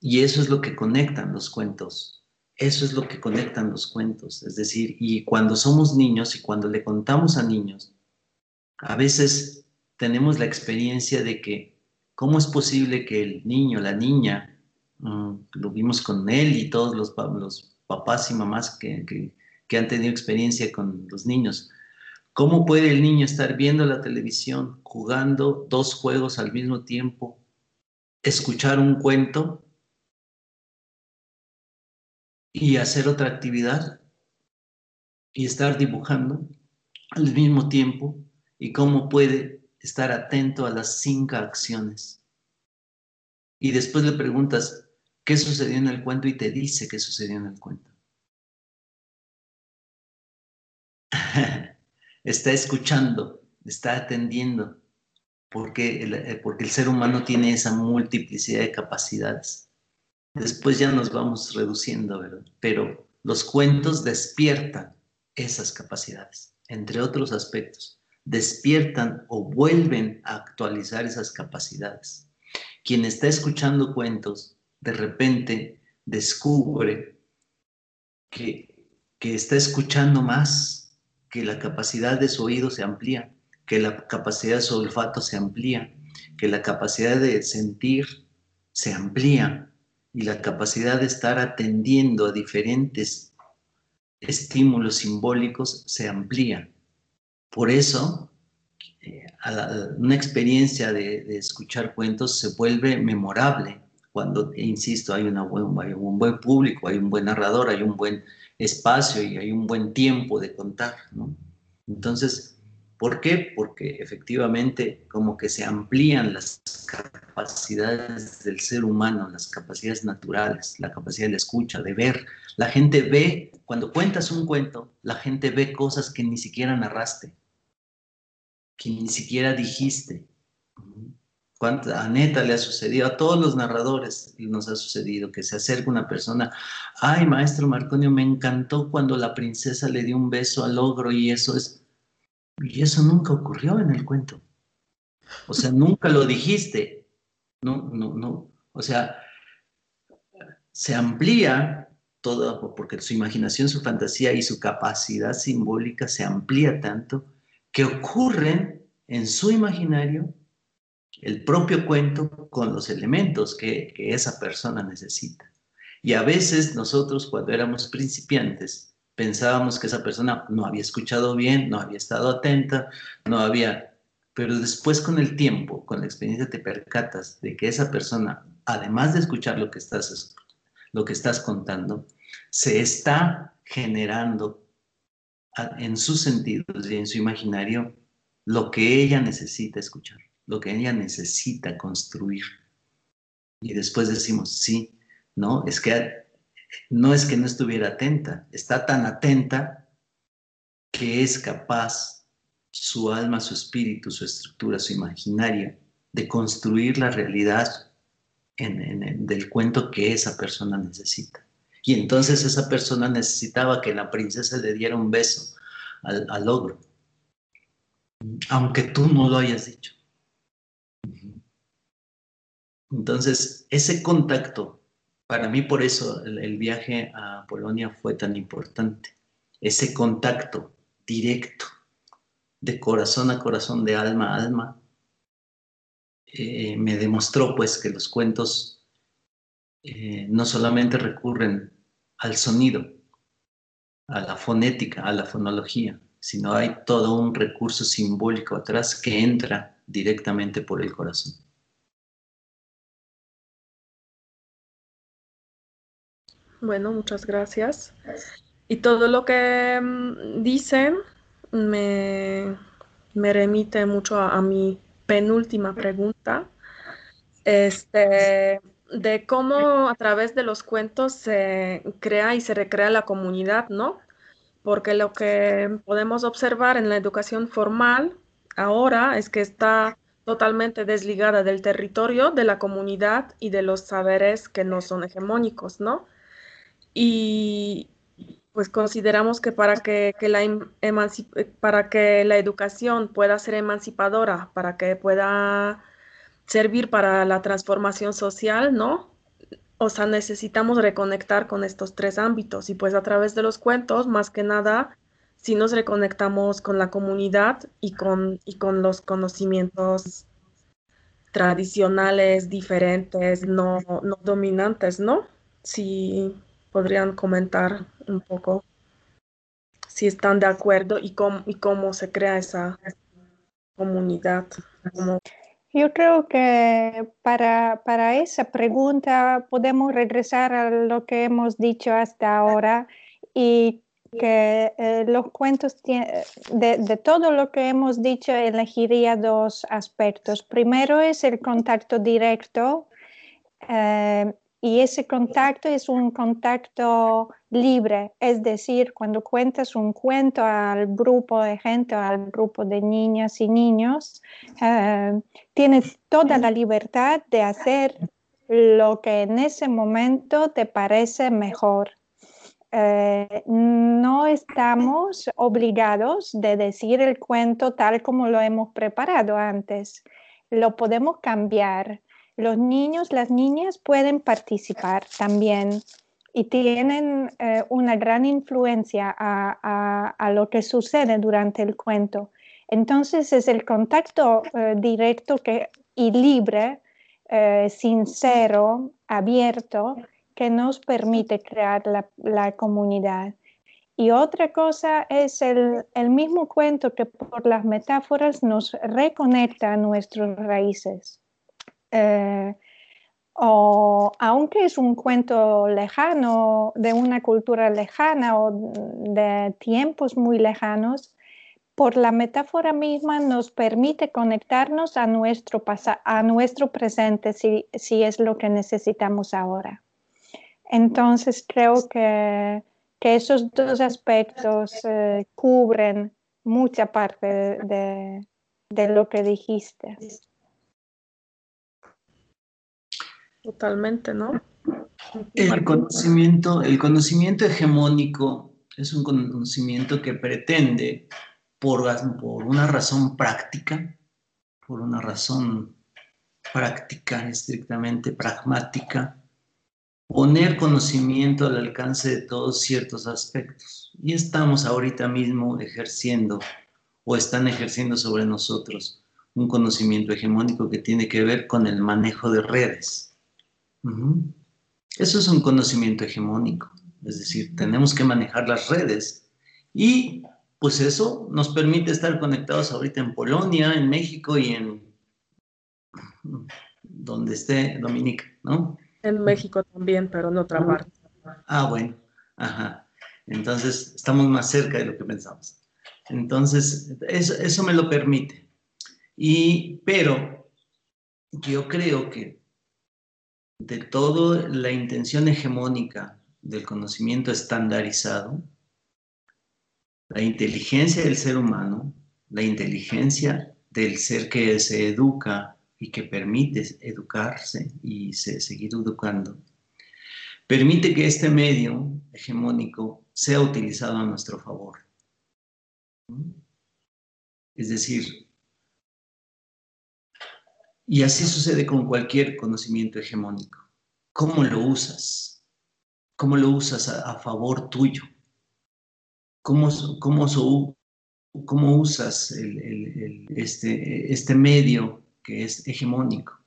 Y eso es lo que conectan los cuentos. Eso es lo que conectan los cuentos. Es decir, y cuando somos niños y cuando le contamos a niños, a veces tenemos la experiencia de que ¿Cómo es posible que el niño, la niña, mm, lo vimos con él y todos los, papás y mamás que, han tenido experiencia con los niños, ¿cómo puede el niño estar viendo la televisión, jugando dos juegos al mismo tiempo, escuchar un cuento y hacer otra actividad y estar dibujando al mismo tiempo? ¿Y cómo puede estar atento a las cinco acciones. Y después le preguntas, ¿qué sucedió en el cuento? Y te dice qué sucedió en el cuento. *laughs* está escuchando, está atendiendo, porque el, eh, porque el ser humano tiene esa multiplicidad de capacidades. Después ya nos vamos reduciendo, ¿verdad? Pero los cuentos despiertan esas capacidades, entre otros aspectos despiertan o vuelven a actualizar esas capacidades. Quien está escuchando cuentos, de repente descubre que, está escuchando más, que la capacidad de su oído se amplía, que la capacidad de su olfato se amplía, que la capacidad de sentir se amplía y la capacidad de estar atendiendo a diferentes estímulos simbólicos se amplía. Por eso, eh, una experiencia de, escuchar cuentos se vuelve memorable cuando, insisto, hay, un buen público, hay un buen narrador, hay un buen espacio y hay un buen tiempo de contar. Entonces, ¿Por qué? Porque efectivamente como que se amplían las capacidades del ser humano, las capacidades naturales, la capacidad de escucha, de ver. La gente ve, cuando cuentas un cuento, la gente ve cosas que ni siquiera narraste, que ni siquiera dijiste. A Neta le ha sucedido, a todos los narradores nos ha sucedido que se acerca una persona, ay maestro Marconio, me encantó cuando la princesa le dio un beso al ogro y eso es y eso nunca ocurrió en el cuento. O sea, nunca lo dijiste. No, no, no. O sea, se amplía todo, porque su imaginación, su fantasía y su capacidad simbólica se amplía tanto que ocurren en su imaginario el propio cuento con los elementos que, que esa persona necesita. Y a veces nosotros cuando éramos principiantes, pensábamos que esa persona no había escuchado bien, no había estado atenta, no había... Pero después con el tiempo, con la experiencia, te percatas de que esa persona, además de escuchar lo que estás, lo que estás contando, se está generando en sus sentidos y en su imaginario lo que ella necesita escuchar, lo que ella necesita construir. Y después decimos, sí, no, es que no es que no estuviera atenta, está tan atenta que es capaz su alma, su espíritu, su estructura, su imaginaria, de construir la realidad del cuento que esa persona necesita. Y entonces esa persona necesitaba que la princesa le diera un beso al, al ogro, aunque tú no lo hayas dicho. Entonces, ese contacto para mí por eso el, viaje a Polonia fue tan importante. Ese contacto directo, de corazón a corazón, de alma a alma, eh, me demostró pues que los cuentos eh, no solamente recurren al sonido, a la fonética, a la fonología, sino hay todo un recurso simbólico atrás que entra directamente por el corazón. Bueno, muchas gracias. Y todo lo que mm, dicen me, remite mucho a, mi penúltima pregunta, este, de cómo a través de los cuentos se crea y se recrea la comunidad, ¿no? Porque lo que podemos observar en la educación formal ahora es que está totalmente desligada del territorio, de la comunidad y de los saberes que no son hegemónicos, ¿no? Y pues consideramos que para que, la para que la educación pueda ser emancipadora, para que pueda servir para la transformación social, ¿no? O sea, necesitamos reconectar con estos tres ámbitos y pues a través de los cuentos, más que nada, si nos reconectamos con la comunidad y con, y con los conocimientos tradicionales, diferentes, no, no dominantes, ¿no? Si, podrían comentar un poco si están de acuerdo y cómo, y cómo se crea esa comunidad. Yo creo que para, para, esa pregunta podemos regresar a lo que hemos dicho hasta ahora y que eh, los cuentos de, de, todo lo que hemos dicho elegiría dos aspectos. Primero es el contacto directo eh, y ese contacto es un contacto libre, es decir, cuando cuentas un cuento al grupo de gente, al grupo de niñas y niños, eh, tienes toda la libertad de hacer lo que en ese momento te parece mejor. Eh, no estamos obligados de decir el cuento tal como lo hemos preparado antes. Lo podemos cambiar los niños, las niñas pueden participar también y tienen eh, una gran influencia a, lo que sucede durante el cuento. Entonces es el contacto eh, directo que, y libre, eh, sincero, abierto, que nos permite crear la, comunidad. Y otra cosa es el, mismo cuento que por las metáforas nos reconecta a nuestras raíces. Eh, o aunque es un cuento lejano, de una cultura lejana o de tiempos muy lejanos, por la metáfora misma nos permite conectarnos a nuestro, a nuestro presente si, es lo que necesitamos ahora. Entonces creo que, esos dos aspectos eh, cubren mucha parte de, de lo que dijiste. Totalmente, ¿no? El conocimiento, el conocimiento hegemónico es un conocimiento que pretende, por, por una razón práctica, por una razón práctica, estrictamente pragmática, poner conocimiento al alcance de todos ciertos aspectos. Y estamos ahorita mismo ejerciendo o están ejerciendo sobre nosotros un conocimiento hegemónico que tiene que ver con el manejo de redes eso es un conocimiento hegemónico, es decir, tenemos que manejar las redes y pues eso nos permite estar conectados ahorita en Polonia, en México y en donde esté Dominica, ¿no? En México también, pero en otra parte. Ah, bueno, ajá. Entonces, estamos más cerca de lo que pensamos. Entonces, eso, eso me lo permite. Y, pero yo creo que de toda la intención hegemónica del conocimiento estandarizado, la inteligencia del ser humano, la inteligencia del ser que se educa y que permite educarse y seguir educando, permite que este medio hegemónico sea utilizado a nuestro favor. Es decir, y así sucede con cualquier conocimiento hegemónico. ¿Cómo lo usas? ¿Cómo lo usas a, favor tuyo? ¿Cómo, cómo, usas este, este medio que es hegemónico?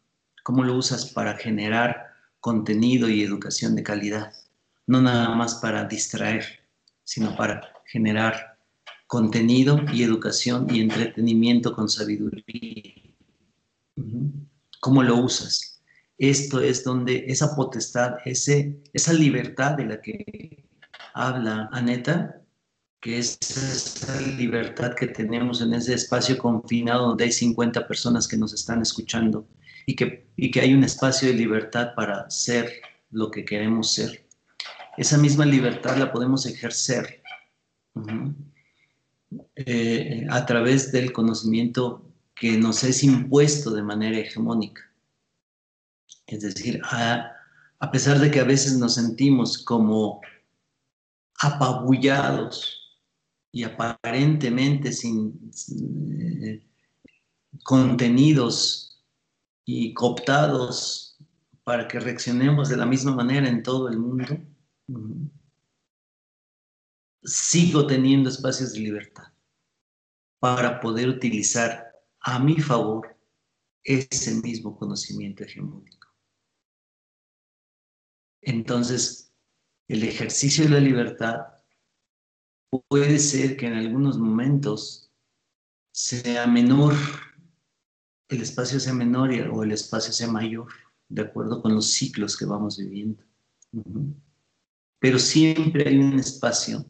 ¿Cómo lo usas para generar contenido y educación de calidad? No nada más para distraer, sino para generar contenido y educación y entretenimiento con sabiduría ¿Cómo lo usas? Esto es donde esa potestad, ese, esa libertad de la que habla Aneta, que es esa libertad que tenemos en ese espacio confinado donde hay 50 personas que nos están escuchando y que, y que hay un espacio de libertad para ser lo que queremos ser. Esa misma libertad la podemos ejercer eh, a través del conocimiento que nos es impuesto de manera hegemónica. Es decir, a, pesar de que a veces nos sentimos como apabullados y aparentemente sin, eh, contenidos y cooptados para que reaccionemos de la misma manera en todo el mundo, sigo teniendo espacios de libertad para poder utilizar a mi favor ese mismo conocimiento hegemónico. Entonces, el ejercicio de la libertad puede ser que en algunos momentos sea menor, el espacio sea menor o el espacio sea mayor, de acuerdo con los ciclos que vamos viviendo. Pero siempre hay un espacio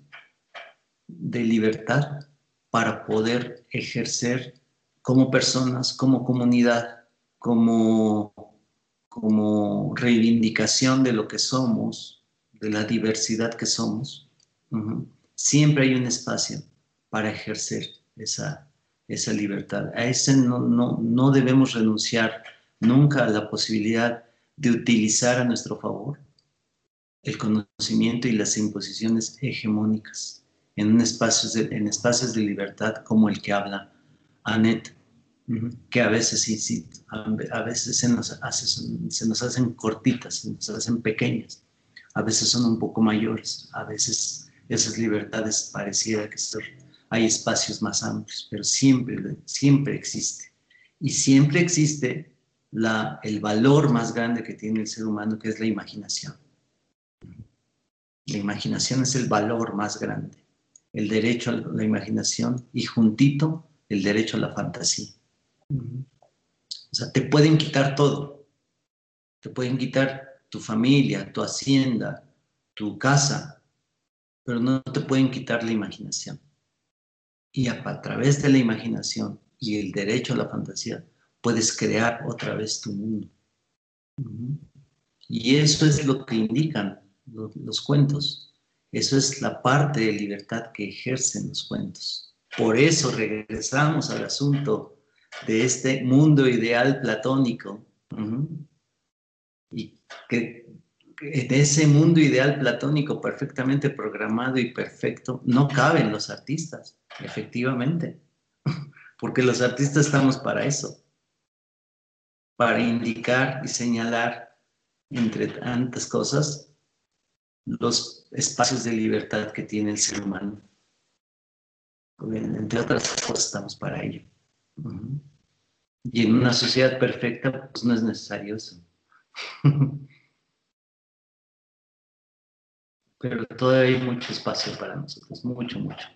de libertad para poder ejercer como personas, como comunidad, como, como reivindicación de lo que somos, de la diversidad que somos, siempre hay un espacio para ejercer esa, esa libertad. A ese no, no, no debemos renunciar nunca a la posibilidad de utilizar a nuestro favor el conocimiento y las imposiciones hegemónicas en, un espacio en espacios de libertad como el que habla Anet, que a veces sí, a veces se nos, se nos hacen cortitas, se nos hacen pequeñas, a veces son un poco mayores, a veces esas libertades pareciera que son hay espacios más amplios, pero siempre, siempre existe. Y siempre existe la, el valor más grande que tiene el ser humano, que es la imaginación. La imaginación es el valor más grande, el derecho a la imaginación y juntito el derecho a la fantasía. O sea, te pueden quitar todo. Te pueden quitar tu familia, tu hacienda, tu casa, pero no te pueden quitar la imaginación. Y a, través de la imaginación y el derecho a la fantasía, puedes crear otra vez tu mundo. Y eso es lo que indican los, los, cuentos. Eso es la parte de libertad que ejercen los cuentos. Por eso regresamos al asunto de este mundo ideal platónico. Y que en ese mundo ideal platónico perfectamente programado y perfecto no caben los artistas, efectivamente. *laughs* Porque los artistas estamos para eso, para indicar y señalar, entre tantas cosas, los espacios de libertad que tiene el ser humano. Entre otras cosas estamos para ello. Y en una sociedad perfecta, pues no es necesario eso. *laughs* Pero todavía hay mucho espacio para nosotros, mucho, mucho.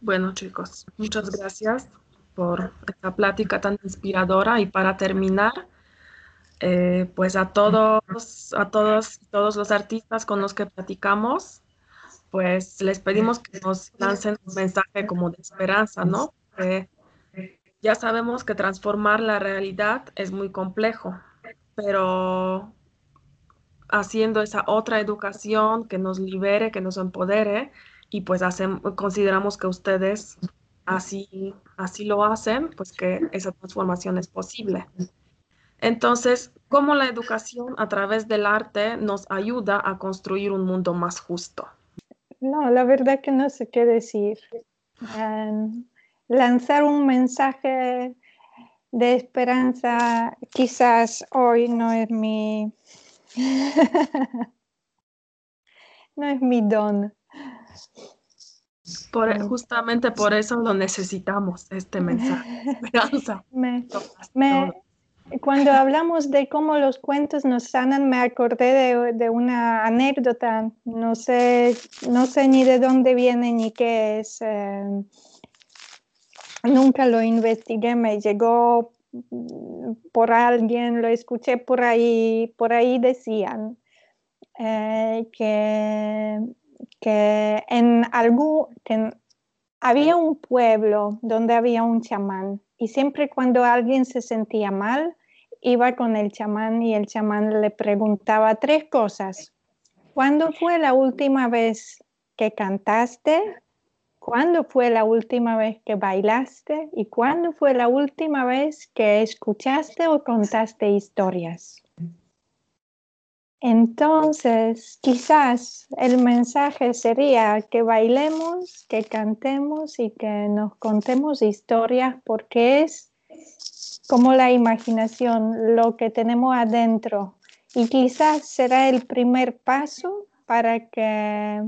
Bueno, chicos, muchas gracias por esta plática tan inspiradora y para terminar, eh, pues a todos, a todos, todos los artistas con los que platicamos, pues les pedimos que nos lancen un mensaje como de esperanza, ¿no? ya sabemos que transformar la realidad es muy complejo, pero haciendo esa otra educación que nos libere, que nos empodere, y pues consideramos que ustedes así, así lo hacen, pues que esa transformación es posible. Entonces, ¿cómo la educación a través del arte nos ayuda a construir un mundo más justo? No, la verdad que no sé qué decir. lanzar un mensaje de esperanza quizás hoy no es mi *laughs* no es mi don. Por, justamente por eso lo necesitamos, este mensaje. *laughs* Esperanza. Cuando hablamos de cómo los cuentos nos sanan, me acordé de, una anécdota. No sé, no sé ni de dónde viene ni qué es. Eh, nunca lo investigué, me llegó por alguien, lo escuché por ahí, por ahí decían eh, que, que, en algún, había un pueblo donde había un chamán y siempre cuando alguien se sentía mal, iba con el chamán y el chamán le preguntaba tres cosas. ¿Cuándo fue la última vez que cantaste? ¿Cuándo fue la última vez que bailaste? ¿Y cuándo fue la última vez que escuchaste o contaste historias? Entonces, quizás el mensaje sería que bailemos, que cantemos y que nos contemos historias porque es como la imaginación, lo que tenemos adentro. Y quizás será el primer paso para que,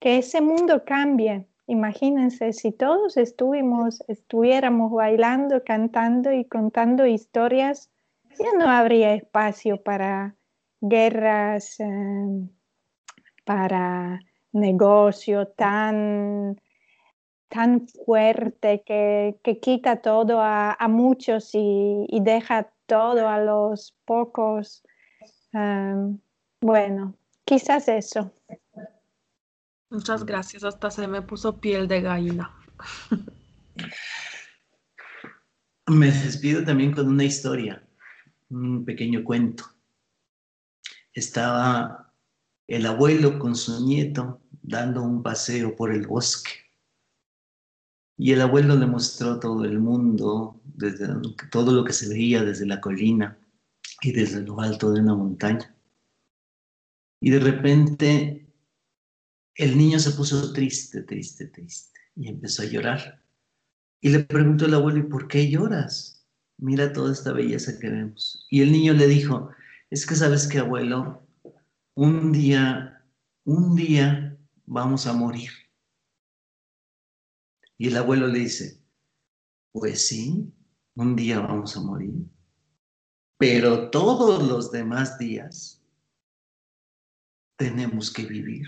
que ese mundo cambie, Imagínense si todos estuvimos, estuviéramos bailando, cantando y contando historias, ya no habría espacio para guerras, em, para negocio tan, tan fuerte que, quita todo a, muchos y, deja todo a los pocos. Em, bueno, quizás eso. Muchas gracias, hasta se me puso piel de gallina. *laughs* Me despido también con una historia, un pequeño cuento. Estaba el abuelo con su nieto dando un paseo por el bosque. Y el abuelo le mostró todo el mundo, desde todo lo que se veía desde la colina y desde lo alto de una montaña. Y de repente el niño se puso triste, triste, triste y empezó a llorar. Y le preguntó el abuelo, ¿y por qué lloras? Mira toda esta belleza que vemos. Y el niño le dijo, es que sabes que abuelo, un día, un día vamos a morir. Y el abuelo le dice, pues sí, un día vamos a morir, pero todos los demás días tenemos que vivir.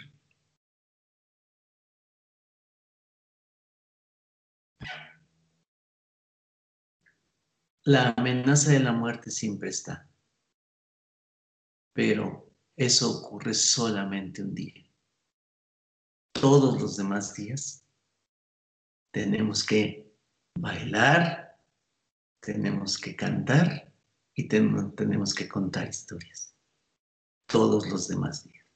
La amenaza de la muerte siempre está, pero eso ocurre solamente un día. Todos los demás días tenemos que bailar, tenemos que cantar y tenemos que contar historias. Todos los demás días.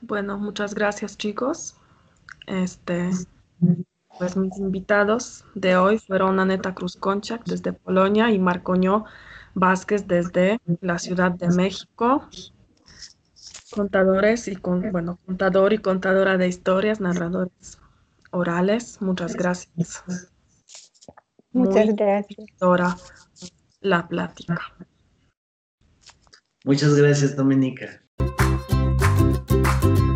Bueno, muchas gracias chicos. Este, pues mis invitados de hoy fueron Aneta Cruz Concha desde Polonia y Marcoño Vázquez desde la Ciudad de México. Contadores y con, bueno, contador y contadora de historias, narradores orales. Muchas gracias. Muchas gracias. Ahora la plática. Muchas gracias, Dominica. Thank you.